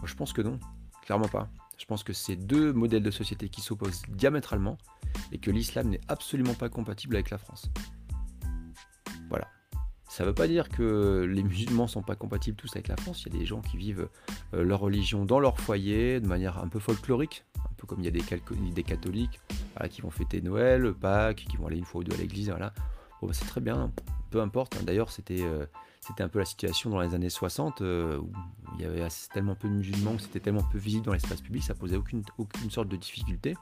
Moi, je pense que non. Clairement pas. Je pense que c'est deux modèles de société qui s'opposent diamétralement et que l'islam n'est absolument pas compatible avec la France. Ça ne veut pas dire que les musulmans ne sont pas compatibles tous avec la France. Il y a des gens qui vivent euh, leur religion dans leur foyer de manière un peu folklorique, un peu comme il y a des, catholiques qui vont fêter Noël, Pâques, qui vont aller une fois ou deux à l'église. Voilà. Bon, bah, c'est très bien, peu importe. Hein. D'ailleurs, euh, c'était un peu la situation dans les années 60 euh, où il y avait tellement peu de musulmans, c'était tellement peu visible dans l'espace public, ça posait aucune, aucune sorte de difficulté.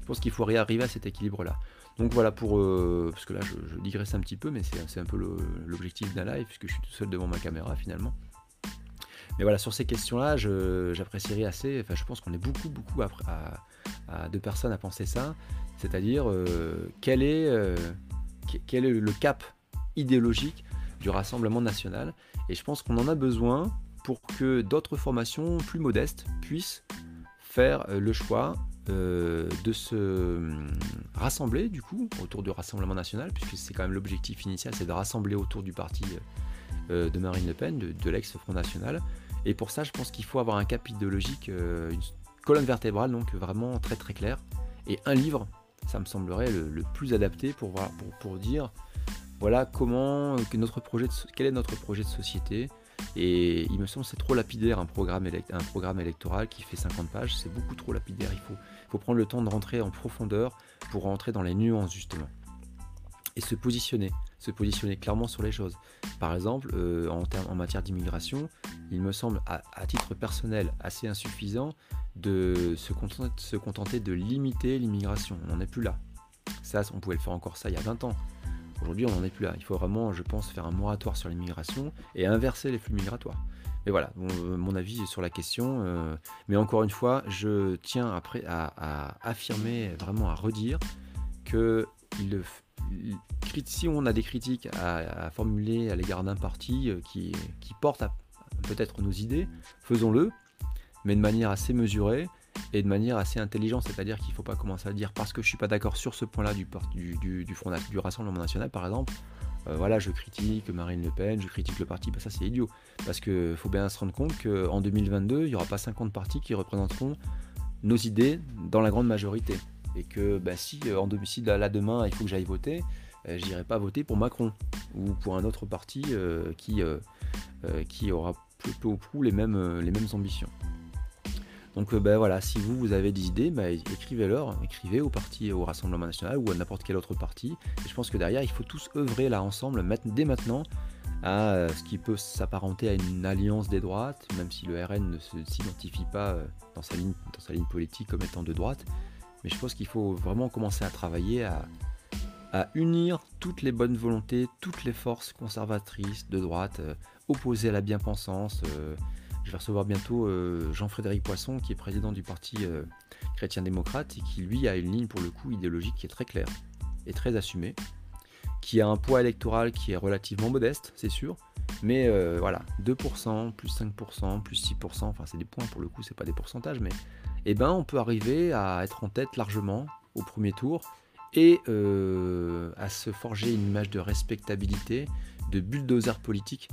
Je pense qu'il faut arriver à cet équilibre-là. Donc voilà pour. Euh, parce que là je, digresse un petit peu, mais c'est un peu l'objectif d'un live, puisque je suis tout seul devant ma caméra finalement. Mais voilà, sur ces questions-là, j'apprécierais assez. Enfin, je pense qu'on est beaucoup, beaucoup à, de personnes à penser ça. C'est-à-dire, euh, quel, euh, quel est le cap idéologique du Rassemblement national? Et je pense qu'on en a besoin pour que d'autres formations plus modestes puissent faire le choix euh, de se hum, rassembler du coup autour du Rassemblement national, puisque c'est quand même l'objectif initial, c'est de rassembler autour du parti euh, de Marine Le Pen, de, l'ex-Front National. Et pour ça, je pense qu'il faut avoir un cap idéologique, euh, une colonne vertébrale, donc vraiment très très claire, et un livre, ça me semblerait le, plus adapté pour, pour, pour, dire voilà comment notre projet quel est notre projet de société, et il me semble c'est trop lapidaire un programme, un programme électoral qui fait 50 pages, c'est beaucoup trop lapidaire. Il faut, faut prendre le temps de rentrer en profondeur pour rentrer dans les nuances justement. Et se positionner, se positionner clairement sur les choses. Par exemple, euh, en, matière d'immigration, il me semble à, titre personnel assez insuffisant de se contenter, se contenter de limiter l'immigration. On n'en est plus là. Ça, on pouvait le faire encore ça il y a 20 ans. Aujourd'hui, on n'en est plus là. Il faut vraiment, je pense, faire un moratoire sur l'immigration et inverser les flux migratoires. Mais voilà, mon avis sur la question. mais encore une fois, je tiens après à, affirmer, vraiment à redire que si on a des critiques à, formuler à l'égard d'un parti qui, qui porte peut-être nos idées, faisons-le, mais de manière assez mesurée et de manière assez intelligente, c'est-à-dire qu'il ne faut pas commencer à dire parce que je ne suis pas d'accord sur ce point-là du, du, du Rassemblement National, par exemple, euh, voilà, je critique Marine Le Pen, je critique le parti, bah, ça c'est idiot. Parce qu'il faut bien se rendre compte qu'en 2022, il n'y aura pas 50 partis qui représenteront nos idées dans la grande majorité. Et que bah, si euh, en domicile là, demain il faut que j'aille voter, euh, je n'irai pas voter pour Macron ou pour un autre parti qui, qui aura plutôt ou prou les mêmes ambitions. Donc euh, ben voilà, si vous, vous avez des idées, ben, écrivez-leur, écrivez au parti, au Rassemblement National ou à n'importe quel autre parti. Et je pense que derrière, il faut tous œuvrer là ensemble, dès maintenant, à euh, ce qui peut s'apparenter à une alliance des droites, même si le RN ne s'identifie pas euh, dans sa, ligne, dans sa ligne politique comme étant de droite. Mais je pense qu'il faut vraiment commencer à travailler à, unir toutes les bonnes volontés, toutes les forces conservatrices de droite, opposées à la bien-pensance. Je vais recevoir bientôt euh, Jean-Frédéric Poisson, qui est président du parti euh, chrétien-démocrate et qui, lui, a une ligne, pour le coup, idéologique qui est très claire et très assumée, qui a un poids électoral qui est relativement modeste, c'est sûr, mais euh, voilà, 2%, plus 5%, plus 6%, enfin c'est des points pour le coup, c'est pas des pourcentages, mais eh ben, on peut arriver à être en tête largement au premier tour et à se forger une image de respectabilité, de bulldozer politique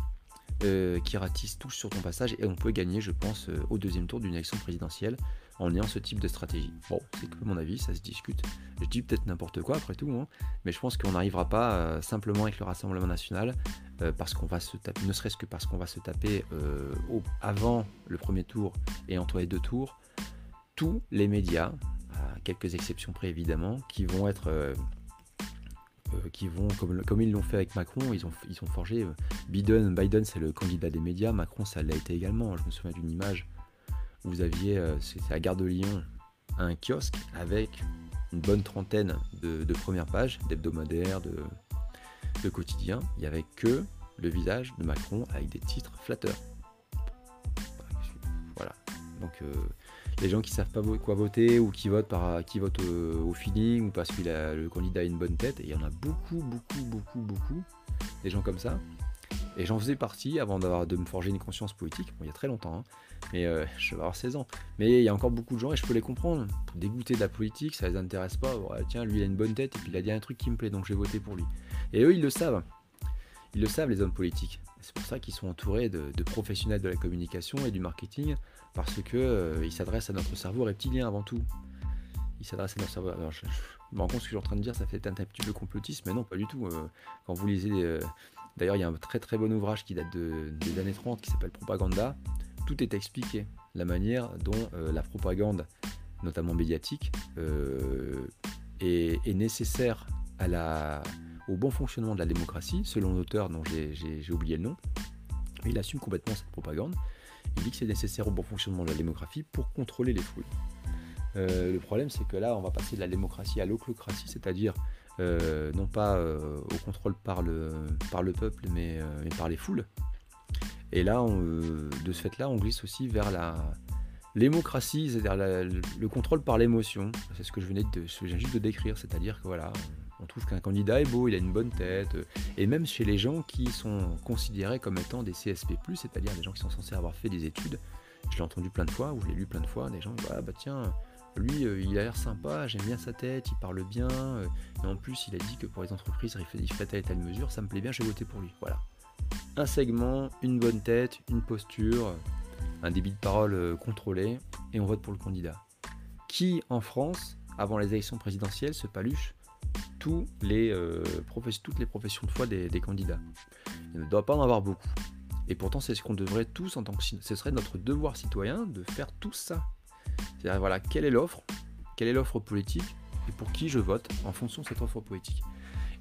euh, qui ratissent tous sur ton passage et on peut gagner, je pense, euh, au deuxième tour d'une élection présidentielle en ayant ce type de stratégie. Bon, c'est que mon avis, ça se discute. Je dis peut-être n'importe quoi après tout, hein, mais je pense qu'on n'arrivera pas euh, simplement avec le Rassemblement national parce qu'on va se taper, ne serait-ce que parce qu'on va se taper avant le premier tour et entre les deux tours, tous les médias, à quelques exceptions près évidemment, qui vont être qui vont, comme, ils l'ont fait avec Macron, ils ont, forgé. Euh, Biden, Biden c'est le candidat des médias, Macron ça l'a été également. Je me souviens d'une image où vous aviez, euh, c'est à Gare de Lyon, un kiosque avec une bonne trentaine de, premières pages, d'hebdomadaires, de, de quotidiens. Il n'y avait que le visage de Macron avec des titres flatteurs. Voilà. Donc les gens qui savent pas quoi voter ou qui votent par qui votent au, feeling ou parce que le candidat a une bonne tête. Et il y en a beaucoup, beaucoup, beaucoup, beaucoup des gens comme ça. Et j'en faisais partie avant de me forger une conscience politique. Bon, il y a très longtemps, hein. mais euh, je vais avoir 16 ans. Mais il y a encore beaucoup de gens et je peux les comprendre. Dégoûter de la politique, ça les intéresse pas. tiens, lui il a une bonne tête et puis il a dit un truc qui me plaît, donc je vais voter pour lui. Et eux, ils le savent. Ils le savent, les hommes politiques. C'est pour ça qu'ils sont entourés de, professionnels de la communication et du marketing, parce qu'ils euh, s'adressent à notre cerveau reptilien avant tout. Ils s'adressent à notre cerveau. Alors, je, me rends compte ce que je suis en train de dire, ça fait un, petit peu complotiste, mais non, pas du tout. Euh, quand vous lisez. Euh, d'ailleurs, il y a un très très bon ouvrage qui date des années 30 qui s'appelle Propaganda. Tout est expliqué. La manière dont la propagande, notamment médiatique, est nécessaire à la au bon fonctionnement de la démocratie, selon l'auteur dont j'ai oublié le nom. Il assume complètement cette propagande. Il dit que c'est nécessaire au bon fonctionnement de la démocratie pour contrôler les foules. Euh, le problème, c'est que là, on va passer de la démocratie à l'oclocratie, c'est-à-dire euh, non pas euh, au contrôle par le, peuple, mais, par les foules. Et là, de ce fait-là, on glisse aussi vers la l'émocratie, c'est-à-dire le contrôle par l'émotion. C'est ce que je venais de, je viens juste de décrire, c'est-à-dire que voilà, on trouve qu'un candidat est beau, il a une bonne tête, euh, et même chez les gens qui sont considérés comme étant des CSP+, c'est-à-dire des gens qui sont censés avoir fait des études, je l'ai entendu plein de fois, ou je l'ai lu plein de fois, des gens, bah, bah tiens, lui, euh, il a l'air sympa, j'aime bien sa tête, il parle bien, euh, et en plus, il a dit que pour les entreprises, il fait, telle et telle mesure, ça me plaît bien, j'ai voté pour lui. Voilà. Un segment, une bonne tête, une posture, un débit de parole contrôlé, et on vote pour le candidat. Qui, en France, avant les élections présidentielles, se paluche les, euh, toutes les professions de foi des, candidats. Il ne doit pas en avoir beaucoup. Et pourtant, c'est ce qu'on devrait tous, en tant que ce serait notre devoir citoyen de faire tout ça. C'est-à-dire, voilà, quelle est l'offre Quelle est l'offre politique Et pour qui je vote en fonction de cette offre politique.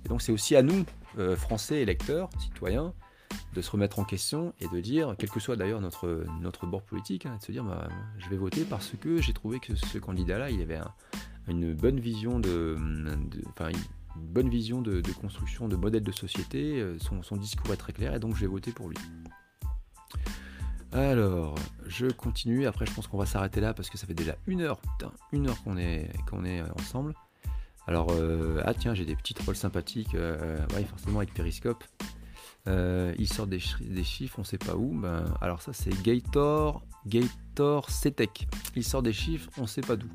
Et donc, c'est aussi à nous, euh, Français, électeurs, citoyens, de se remettre en question et de dire, quel que soit d'ailleurs notre, notre bord politique, hein, de se dire, bah, je vais voter parce que j'ai trouvé que ce candidat-là, il avait un, une bonne vision de, une bonne vision de, construction de modèle de société. Euh, son, discours est très clair et donc je vais voter pour lui. Alors, je continue. Après, je pense qu'on va s'arrêter là parce que ça fait déjà une heure, putain, une heure qu'on est, qu'on est ensemble. Alors, euh, ah tiens, j'ai des petites rôles sympathiques. Euh, ouais, forcément avec Periscope. Euh, il sort des, chiffres, on sait pas où. Ben, alors ça, c'est Gator, Gator CETEC. Il sort des chiffres, on sait pas d'où.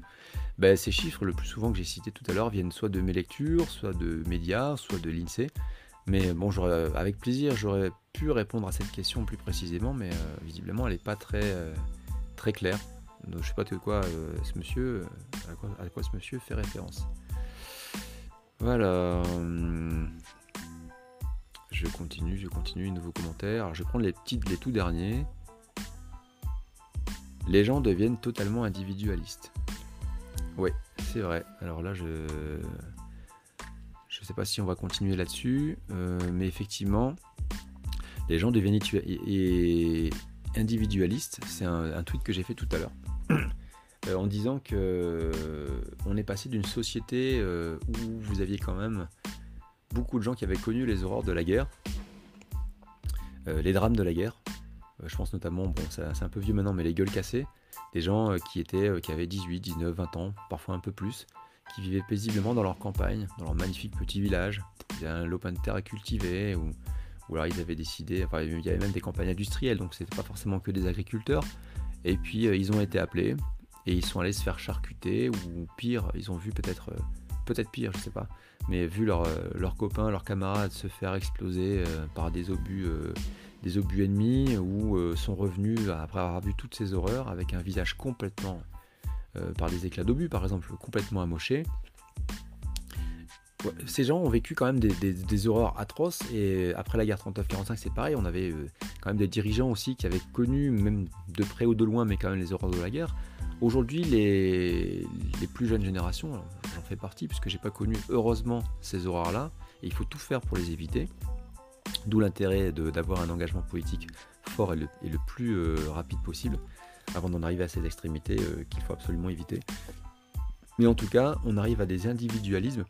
Ben, ces chiffres, le plus souvent que j'ai cité tout à l'heure, viennent soit de mes lectures, soit de médias, soit de l'INSEE. Mais bon, avec plaisir, j'aurais pu répondre à cette question plus précisément, mais visiblement, elle n'est pas très, très claire. Donc, je sais pas de quoi ce monsieur, à quoi, ce monsieur fait référence. Voilà. Hum, je continue, je continue, nouveau commentaire. Alors, je vais prendre les petites, les tout derniers. Les gens deviennent totalement individualistes. Oui, c'est vrai. Alors là, je je sais pas si on va continuer là-dessus, euh, mais effectivement, les gens deviennent individualistes. C'est un, tweet que j'ai fait tout à l'heure. Euh, en disant que euh, on est passé d'une société où vous aviez quand même beaucoup de gens qui avaient connu les horreurs de la guerre, les drames de la guerre. je pense notamment, bon, c'est un peu vieux maintenant, mais les gueules cassées, des gens qui étaient, qui avaient 18, 19, 20 ans, parfois un peu plus, qui vivaient paisiblement dans leur campagne, dans leur magnifique petit village. Ils avaient un lopin terre à ou, alors ils avaient décidé, enfin il y avait même des campagnes industrielles, donc c'était pas forcément que des agriculteurs. Et puis euh, ils ont été appelés, et ils sont allés se faire charcuter, ou pire, ils ont vu peut-être, euh, peut-être pire, je sais pas, mais vu leurs euh, copains, leurs camarades se faire exploser par des obus des obus ennemis ou sont revenus après avoir vu toutes ces horreurs avec un visage complètement euh, par des éclats d'obus, par exemple, complètement amochés. Ces gens ont vécu quand même des, horreurs atroces et après la guerre 39-45 c'est pareil, on avait euh, quand même des dirigeants aussi qui avaient connu, même de près ou de loin, mais quand même les horreurs de la guerre. Aujourd'hui, les, plus jeunes générations, j'en fais partie puisque j'ai pas connu heureusement ces horreurs-là, et il faut tout faire pour les éviter. D'où l'intérêt d'avoir un engagement politique fort et le, plus euh, rapide possible avant d'en arriver à ces extrémités euh, qu'il faut absolument éviter. Mais en tout cas, on arrive à des individualismes.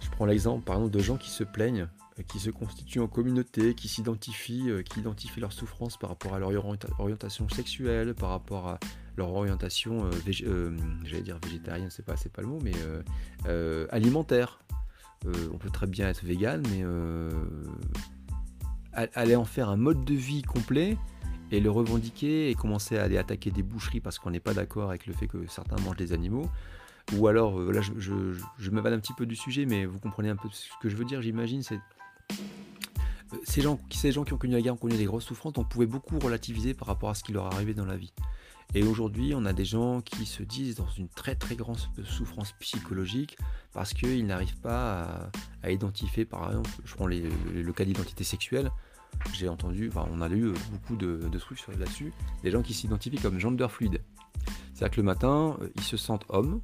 Je prends l'exemple par exemple de gens qui se plaignent, euh, qui se constituent en communauté, qui s'identifient, qui identifient leur souffrance par rapport à leur orientation sexuelle, par rapport à leur orientation, j'allais dire végétarienne, c'est pas, pas le mot, mais alimentaire. On peut très bien être vegan, mais aller en faire un mode de vie complet, et le revendiquer et commencer à aller attaquer des boucheries parce qu'on n'est pas d'accord avec le fait que certains mangent des animaux. Ou alors, euh, là je, je, je m'évade un petit peu du sujet, mais vous comprenez un peu ce que je veux dire, j'imagine. Euh, ces gens, ces gens qui ont connu la guerre ont connu des grosses souffrances, on pouvait beaucoup relativiser par rapport à ce qui leur arrivait dans la vie. Et aujourd'hui, on a des gens qui se disent dans une très très grande souffrance psychologique parce qu'ils n'arrivent pas à, identifier, par exemple, je prends le cas d'identité sexuelle, j'ai entendu, on a eu beaucoup de, trucs là-dessus, des gens qui s'identifient comme gender fluide. C'est-à-dire que le matin, euh, ils se sentent hommes.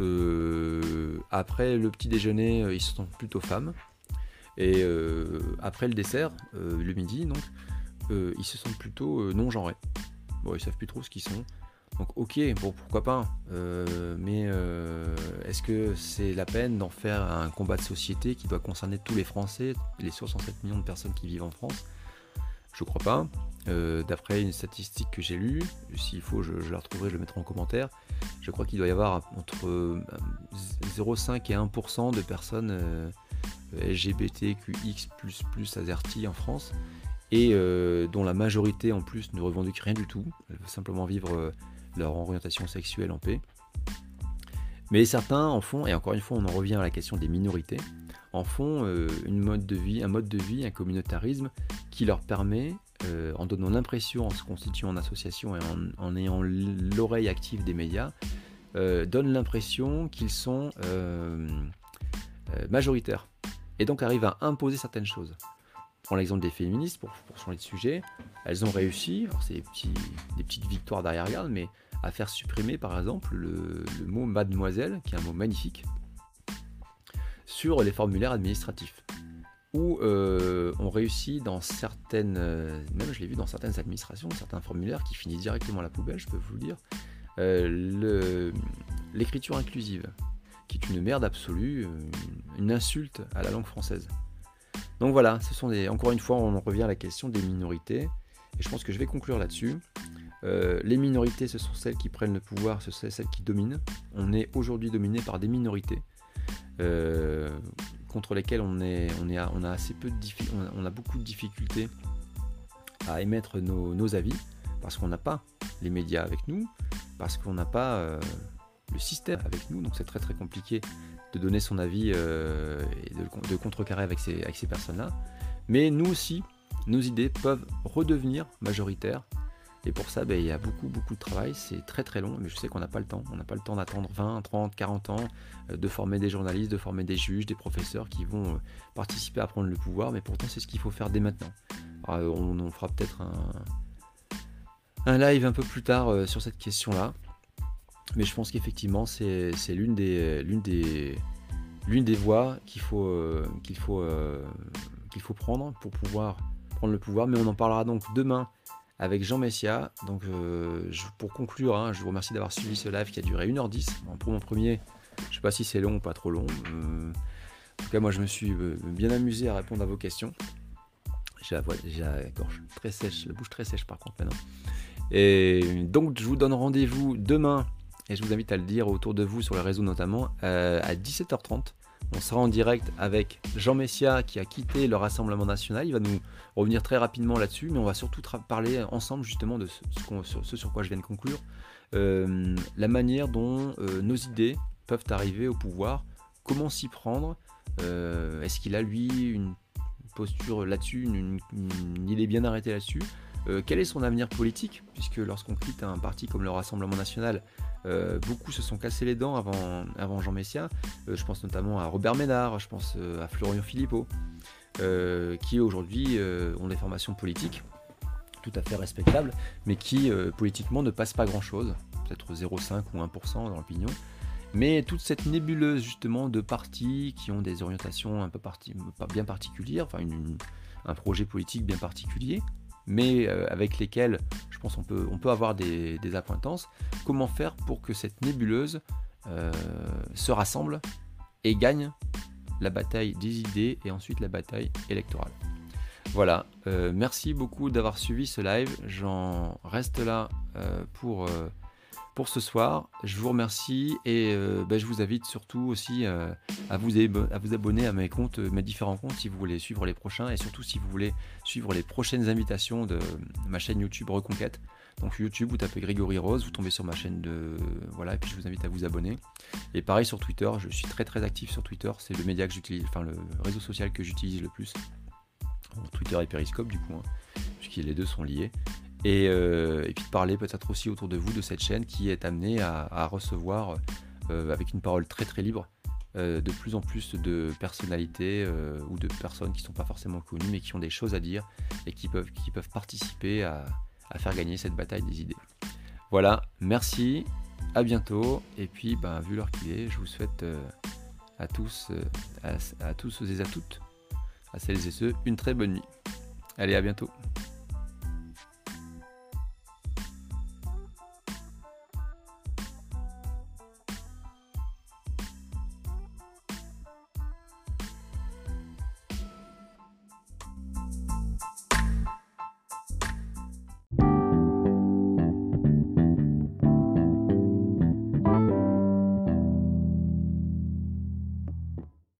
Euh, après le petit déjeuner, euh, ils se sentent plutôt femmes. Et après le dessert, le midi, donc, ils se sentent plutôt non genrés. Ils savent plus trop ce qu'ils sont. Donc ok, bon pourquoi pas, euh, mais euh, est-ce que c'est la peine d'en faire un combat de société qui doit concerner tous les Français, les 67 millions de personnes qui vivent en France? Je crois pas. Euh, d'après une statistique que j'ai lue, s'il faut je, la retrouverai, je le mettrai en commentaire, je crois qu'il doit y avoir entre 0,5 et 1% de personnes LGBTQX++ azerty en France et dont la majorité en plus ne revendique rien du tout, elle veut simplement vivre leur orientation sexuelle en paix. Mais certains en font, et encore une fois on en revient à la question des minorités, en font euh, un mode de vie, un communautarisme qui leur permet, euh, en donnant l'impression, en se constituant en association et en, ayant l'oreille active des médias, euh, donne l'impression qu'ils sont majoritaires. Et donc arrivent à imposer certaines choses. Prends l'exemple des féministes pour, pour changer de sujet. Elles ont réussi, c'est des, petites victoires derrière-garde, mais à faire supprimer par exemple le, mot mademoiselle, qui est un mot magnifique, sur les formulaires administratifs. Où euh, on réussit dans certaines, euh, même je l'ai vu dans certaines administrations, certains formulaires qui finissent directement à la poubelle, je peux vous le dire, euh, l'écriture inclusive, qui est une merde absolue, une insulte à la langue française. Donc voilà, ce sont des, encore une fois, on en revient à la question des minorités. Et je pense que je vais conclure là-dessus. Euh, les minorités, ce sont celles qui prennent le pouvoir, ce sont celles qui dominent. On est aujourd'hui dominé par des minorités euh, contre lesquelles on, a assez peu de beaucoup de difficultés à émettre nos, avis parce qu'on n'a pas les médias avec nous, parce qu'on n'a pas euh, le système avec nous, donc c'est très très compliqué de donner son avis et de, contrecarrer avec ces, personnes-là. Mais nous aussi, nos idées peuvent redevenir majoritaires et pour ça, ben, il y a beaucoup, beaucoup de travail. C'est très, très long, mais je sais qu'on n'a pas le temps. On n'a pas le temps d'attendre 20, 30, 40 ans, euh, de former des journalistes, de former des juges, des professeurs qui vont euh, participer à prendre le pouvoir. Mais pourtant, c'est ce qu'il faut faire dès maintenant. Euh, on, fera peut-être un, live un peu plus tard sur cette question-là. Mais je pense qu'effectivement, c'est l'une des, des, des voies qu'il faut, qu'il faut, qu'il faut prendre pour pouvoir prendre le pouvoir. Mais on en parlera donc demain avec Jean Messia. Donc, euh, pour conclure, hein, je vous remercie d'avoir suivi ce live qui a duré 1h10. pour mon premier, je ne sais pas si c'est long ou pas trop long. Euh, en tout cas, moi, je me suis euh, bien amusé à répondre à vos questions. J'ai la, gorge très sèche, la bouche très sèche par contre maintenant. Et donc, je vous donne rendez-vous demain, et je vous invite à le dire autour de vous sur les réseaux notamment, à 17h30 on sera en direct avec Jean Messia qui a quitté le Rassemblement national. Il va nous revenir très rapidement là-dessus, mais on va surtout parler ensemble justement de ce, sur, quoi je viens de conclure. Euh, la manière dont euh, nos idées peuvent arriver au pouvoir, comment s'y prendre, euh, est-ce qu'il a lui une posture là-dessus, une, idée bien arrêtée là-dessus? Quel est son avenir politique Puisque lorsqu'on quitte un parti comme le Rassemblement national, euh, beaucoup se sont cassés les dents avant, Jean Messia. Euh, je pense notamment à Robert Ménard, je pense euh, à Florian Philippot, qui aujourd'hui ont des formations politiques tout à fait respectables, mais qui politiquement ne passent pas grand-chose, peut-être 0,5 ou 1% dans l'opinion. Mais toute cette nébuleuse justement de partis qui ont des orientations un peu bien particulières, enfin un projet politique bien particulier, mais euh, avec lesquels je pense on peut, avoir des, appointances. Comment faire pour que cette nébuleuse euh, se rassemble et gagne la bataille des idées et ensuite la bataille électorale? Voilà, euh, merci beaucoup d'avoir suivi ce live. J'en reste là pour pour ce soir. Je vous remercie et euh, bah, je vous invite surtout aussi euh, à, vous à vous abonner à mes comptes, mes différents comptes si vous voulez suivre les prochains et surtout si vous voulez suivre les prochaines invitations de ma chaîne YouTube Reconquête. Donc YouTube, vous tapez Grégory Rose, vous tombez sur ma chaîne de voilà et puis je vous invite à vous abonner. Et pareil sur Twitter, je suis très très actif sur Twitter, c'est le média que j'utilise, enfin le réseau social que j'utilise le plus. Twitter et Periscope du coup, hein, puisque les deux sont liés. Euh, et, puis de parler peut-être aussi autour de vous de cette chaîne qui est amenée à, recevoir, euh, avec une parole très très libre, euh, de plus en plus de personnalités ou de personnes qui ne sont pas forcément connues mais qui ont des choses à dire et qui peuvent, qui peuvent participer à, faire gagner cette bataille des idées. Voilà, merci, à bientôt, et puis ben, vu l'heure qu'il est, je vous souhaite à tous, à tous et à toutes, à celles et ceux, une très bonne nuit. Allez, à bientôt.